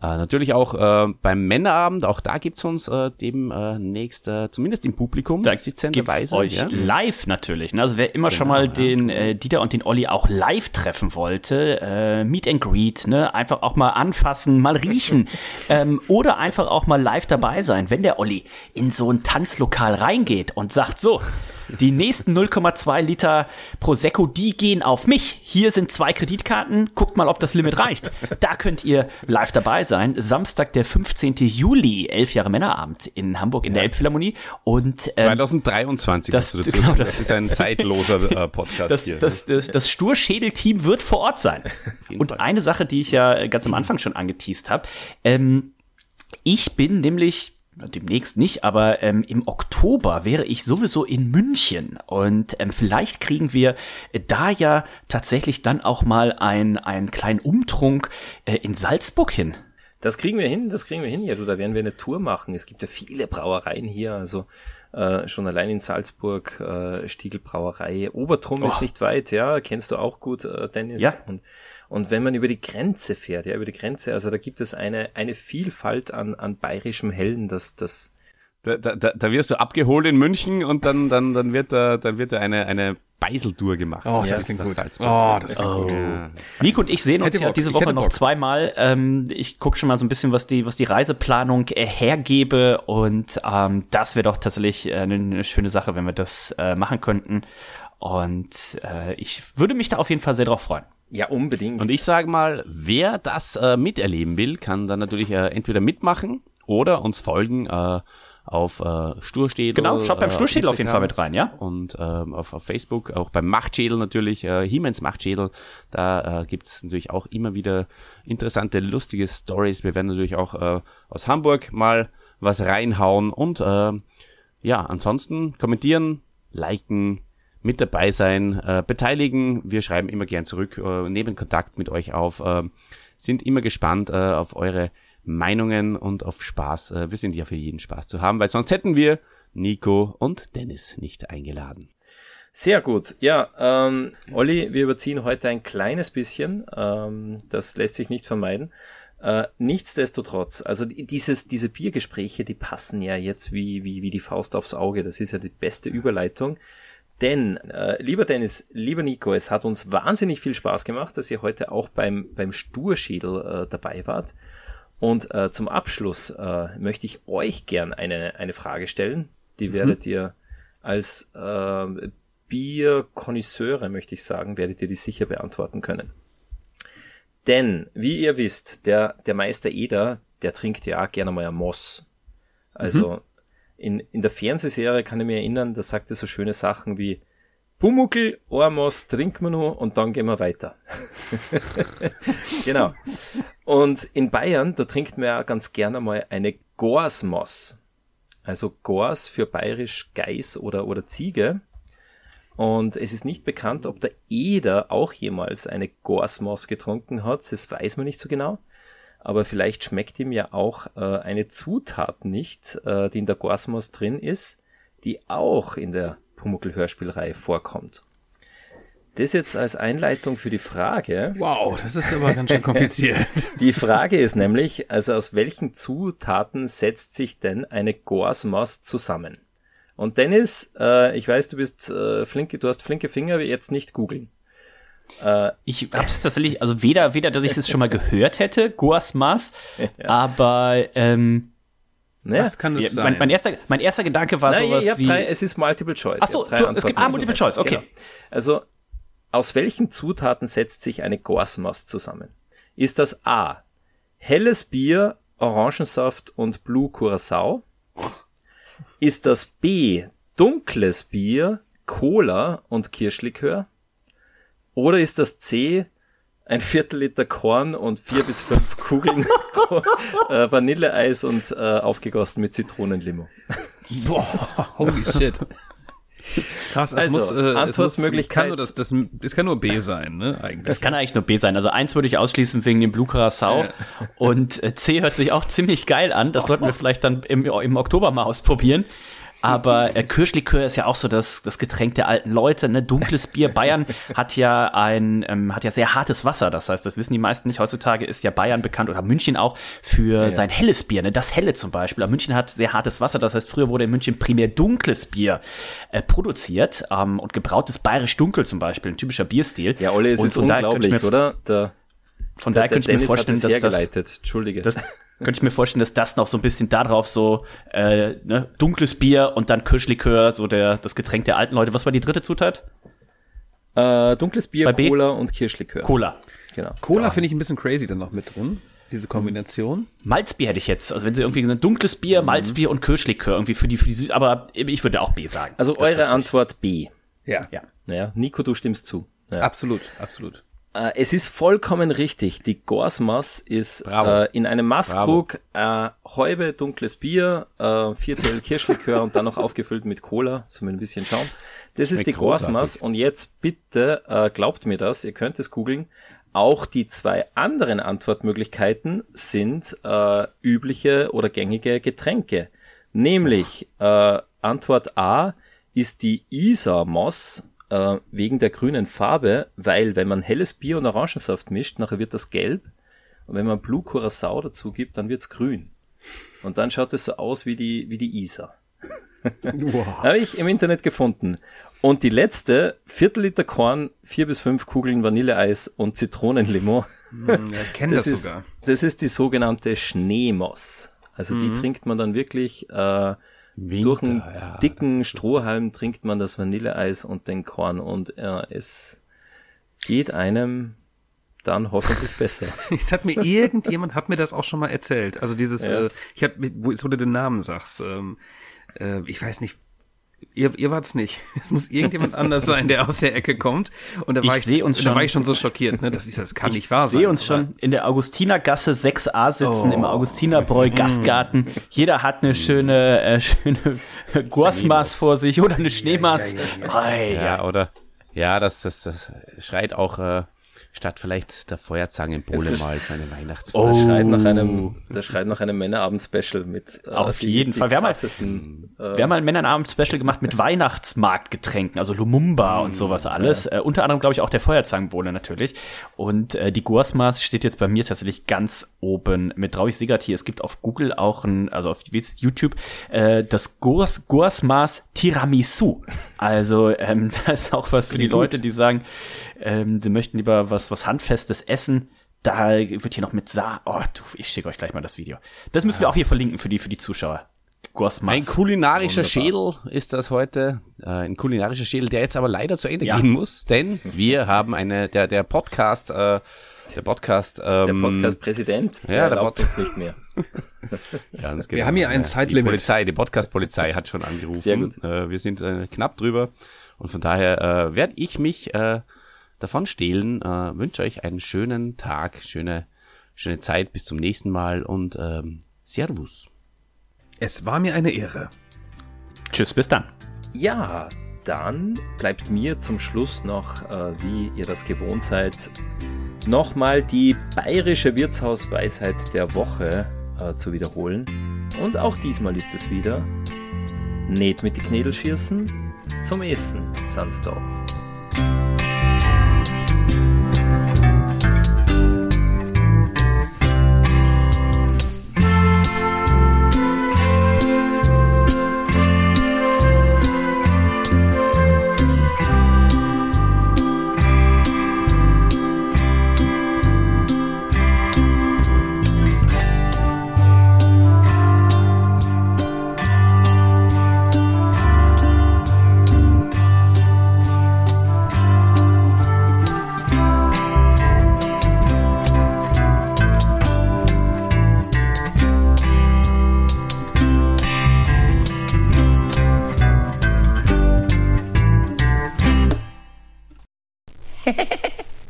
Äh, natürlich auch äh, beim Männerabend, auch da gibt's uns äh, demnächst, äh, zumindest im Publikum, da gibt's euch ja? live natürlich. Ne? Also wer immer genau, schon mal ja. den äh, Dieter und den Olli auch live treffen wollte, äh, Meet and Greet, ne? einfach auch mal anfassen, mal riechen (laughs) ähm, oder einfach auch mal live dabei sein, wenn der Olli in so ein Tanzlokal reingeht und sagt so, die nächsten 0,2 Liter Prosecco, die gehen auf mich. Hier sind zwei Kreditkarten. Guckt mal, ob das Limit reicht. Da könnt ihr live dabei sein. Samstag, der 15. Juli, elf Jahre Männerabend in Hamburg in der Elbphilharmonie. Und ähm, 2023. Das, das, genau, das, das ist ein zeitloser äh, Podcast das, hier. Das, das, das Sturschädel-Team wird vor Ort sein. Und Fall. eine Sache, die ich ja ganz am Anfang schon angeteased habe. Ähm, ich bin nämlich demnächst nicht, aber ähm, im Oktober wäre ich sowieso in München und ähm, vielleicht kriegen wir äh, da ja tatsächlich dann auch mal ein, einen kleinen Umtrunk äh, in Salzburg hin. Das kriegen wir hin, das kriegen wir hin. Ja, du, da werden wir eine Tour machen. Es gibt ja viele Brauereien hier, also äh, schon allein in Salzburg, äh, Stiegelbrauerei. Obertrum oh. ist nicht weit, ja, kennst du auch gut, äh, Dennis. Ja. Und und wenn man über die Grenze fährt, ja, über die Grenze, also da gibt es eine, eine Vielfalt an, an bayerischem Hellen, das, das, da, da, da wirst du abgeholt in München und dann, dann, dann wird da, dann wird da eine, eine Beiseltour gemacht. Oh, das klingt gut. Oh, das klingt oh. gut. Ja. Nico und ich sehen uns ja diese Woche noch zweimal. Ähm, ich gucke schon mal so ein bisschen, was die, was die Reiseplanung äh, hergebe und ähm, das wäre doch tatsächlich äh, eine schöne Sache, wenn wir das äh, machen könnten. Und äh, ich würde mich da auf jeden Fall sehr drauf freuen. Ja, unbedingt. Und ich sage mal, wer das äh, miterleben will, kann dann natürlich äh, entweder mitmachen oder uns folgen äh, auf äh, Sturstädel. Genau, schaut beim äh, Sturstädel auf jeden Fall mit rein, ja. Und ähm, auf, auf Facebook, auch beim Machtschädel natürlich, äh, Hiemens Machtschädel, da äh, gibt's natürlich auch immer wieder interessante, lustige Stories. Wir werden natürlich auch äh, aus Hamburg mal was reinhauen und äh, ja, ansonsten kommentieren, liken, mit dabei sein, äh, beteiligen. Wir schreiben immer gern zurück, äh, nehmen Kontakt mit euch auf, äh, sind immer gespannt äh, auf eure Meinungen und auf Spaß. Äh, wir sind ja für jeden Spaß zu haben, weil sonst hätten wir Nico und Dennis nicht eingeladen. Sehr gut. Ja, ähm, Olli, wir überziehen heute ein kleines bisschen. Ähm, das lässt sich nicht vermeiden. Äh, nichtsdestotrotz, also dieses, diese Biergespräche, die passen ja jetzt wie, wie, wie die Faust aufs Auge. Das ist ja die beste Überleitung. Denn, äh, lieber Dennis, lieber Nico, es hat uns wahnsinnig viel Spaß gemacht, dass ihr heute auch beim, beim Sturschädel äh, dabei wart. Und äh, zum Abschluss äh, möchte ich euch gern eine, eine Frage stellen. Die mhm. werdet ihr als äh, Bierkonnoisseure, möchte ich sagen, werdet ihr die sicher beantworten können. Denn, wie ihr wisst, der, der Meister Eder, der trinkt ja gerne mal ein Moss. Also mhm. In, in der Fernsehserie kann ich mir erinnern, da sagt er so schöne Sachen wie Pumuckel, Ormos trinken wir nur und dann gehen wir weiter. (laughs) genau. Und in Bayern, da trinkt man ja ganz gerne mal eine Gorsmoss. Also Gors für bayerisch Geiß oder, oder Ziege. Und es ist nicht bekannt, ob der Eder auch jemals eine Gorsmoss getrunken hat. Das weiß man nicht so genau. Aber vielleicht schmeckt ihm ja auch äh, eine Zutat nicht, äh, die in der Gorsmoss drin ist, die auch in der Pumuckl-Hörspielreihe vorkommt. Das jetzt als Einleitung für die Frage. Wow, das ist aber ganz schön kompliziert. (laughs) Die Frage ist nämlich, also aus welchen Zutaten setzt sich denn eine Gorsmaus zusammen? Und Dennis, äh, ich weiß, du bist äh, flinke, du hast flinke Finger, jetzt nicht googeln. Äh, ich habe es tatsächlich, also weder, weder, dass ich es schon mal gehört hätte, Gorsmas, ja. aber ähm, Ne? Was kann das ja, sein? Mein, mein, erster, mein erster Gedanke war Nein, sowas wie... Drei, es ist Multiple Choice. Achso, es gibt ah, Multiple Choice, okay. Genau. Also, aus welchen Zutaten setzt sich eine Gorsmast zusammen? Ist das A. Helles Bier, Orangensaft und Blue Curacao? Ist das B. Dunkles Bier, Cola und Kirschlikör? Oder ist das C ein Viertel Liter Korn und vier bis fünf (laughs) Kugeln äh, Vanilleeis und äh, aufgegossen mit Zitronenlimo. Boah, holy shit. Krass, also, also muss, äh, Antwortmöglichkeit. Es, kann nur das, das, es kann nur B sein, ne, eigentlich. Es kann eigentlich nur B sein. Also eins würde ich ausschließen wegen dem Blue Curacao. Ja. Und äh, C hört sich auch ziemlich geil an. Das (laughs) sollten wir vielleicht dann im, im Oktober mal ausprobieren. Aber äh, Kirschlikör ist ja auch so das, das Getränk der alten Leute. Ne? Dunkles Bier. Bayern hat ja ein ähm, hat ja sehr hartes Wasser. Das heißt, das wissen die meisten nicht. Heutzutage ist ja Bayern bekannt oder München auch für ja, sein helles Bier. Ne? Das helle zum Beispiel. Aber München hat sehr hartes Wasser. Das heißt, früher wurde in München primär dunkles Bier äh, produziert ähm, und gebrautes bayerisch dunkel zum Beispiel, ein typischer Bierstil. Ja, Olle, es und, ist unglaublich, oder? Der, von daher könnte ich mir vorstellen, dass das, Entschuldige. Das, könnte ich mir vorstellen, dass das noch so ein bisschen darauf so äh, ne, dunkles Bier und dann Kirschlikör, so der das Getränk der alten Leute. Was war die dritte Zutat? Äh, dunkles Bier, Bei Cola B? und Kirschlikör. Cola. Genau. Cola ja. finde ich ein bisschen crazy dann noch mit drin. Diese Kombination. Malzbier hätte ich jetzt. Also wenn sie irgendwie gesagt dunkles Bier, mhm. Malzbier und Kirschlikör irgendwie für die für die Süd, aber ich würde auch B sagen. Also das eure Antwort B. Ja. Ja. Naja, Nico, du stimmst zu. Ja. Absolut, absolut. Äh, es ist vollkommen richtig. Die Gorsmas ist äh, in einem Maßkrug äh, Häube, dunkles Bier, äh, Viertel Kirschlikör und dann noch aufgefüllt mit Cola, so mit ein bisschen Schaum. Das ist die Gorsmas. Und jetzt bitte, äh, glaubt mir das, ihr könnt es googeln. Auch die zwei anderen Antwortmöglichkeiten sind äh, übliche oder gängige Getränke. Nämlich äh, Antwort A ist die Isar-Moss äh, wegen der grünen Farbe, weil wenn man helles Bier und Orangensaft mischt, nachher wird das gelb. Und wenn man Blue Curacao dazu gibt, dann wird's grün. Und dann schaut es so aus wie die, wie die Isar. Wow. (laughs) Habe ich im Internet gefunden. Und die letzte, Viertel Liter Korn, vier bis fünf Kugeln Vanilleeis und Zitronenlimo. Hm, ja, ich kenne (laughs) das, das sogar. Das ist die sogenannte Schneemoss. Also mhm. die trinkt man dann wirklich äh, Winter, durch einen ja, dicken Strohhalm trinkt man das Vanilleeis und den Korn und äh, es geht einem dann hoffentlich besser. (laughs) Es hat mir (laughs) irgendjemand hat mir das auch schon mal erzählt. Also dieses, ja. äh, ich habe, wo, wo du den Namen sagst, ähm, äh, ich weiß nicht, Ihr, ihr wart's nicht. (laughs) Es muss irgendjemand anders sein, der aus der Ecke kommt. Und da war ich, ich, uns schon, da war ich schon so schockiert. Ne? Das, ist, das kann nicht wahr sein. Ich sehe uns schon in der Augustinergasse 6a sitzen, oh. im Augustinerbräu Gastgarten. Jeder hat eine schöne, äh, schöne (laughs) Guasmas vor sich oder eine Schneemaß. Ja, ja, ja, ja, oder ja, das, das, das schreit auch äh, statt vielleicht der Feuerzangenbowle mal für eine Weihnachtsfeier. Oh. Das schreit nach einem, das schreit nach einem Männerabend-Special mit. Äh, Auf die, jeden die Fall. Wir haben, mal, äh, wir haben mal ein Männerabend-Special gemacht mit Weihnachtsmarktgetränken, also Lumumba und mm, sowas alles. Ja. Äh, unter anderem, glaube ich, auch der Feuerzangenbowle natürlich. Und äh, die Guasmas steht jetzt bei mir tatsächlich ganz oben mit drauf. Ich sehe gerade hier, es gibt auf Google auch ein, also auf YouTube, äh, das Guas, Guasmas Tiramisu. Also ähm, (laughs) da ist auch was für die Leute, die sagen, ähm, sie möchten lieber was, was Handfestes essen. Da wird hier noch mit Sa. Oh, du, ich schicke euch gleich mal das Video. Das müssen wir auch hier verlinken für die, für die Zuschauer. Guasmas. Ein kulinarischer Wunderbar. Schädel ist das heute. Äh, ein kulinarischer Schädel, der jetzt aber leider zu Ende ja. gehen muss, denn wir haben eine, der, der Podcast, äh, der Podcast, ähm, der Podcast-Präsident, ja, der Pod nicht mehr. (laughs) Ganz genau. Wir haben hier ein Zeitlimit. Die Polizei, die Podcast-Polizei hat schon angerufen. Sehr gut. Äh, wir sind äh, knapp drüber und von daher äh, werde ich mich äh, davon stehlen. Äh, wünsche euch einen schönen Tag, schöne, schöne Zeit bis zum nächsten Mal und ähm, Servus. Es war mir eine Ehre. Tschüss, bis dann. Ja, dann bleibt mir zum Schluss noch, äh, wie ihr das gewohnt seid, nochmal die bayerische Wirtshausweisheit der Woche äh, zu wiederholen. Und auch diesmal ist es wieder, nicht mit die Knädel schießen, zum Essen, sonst da.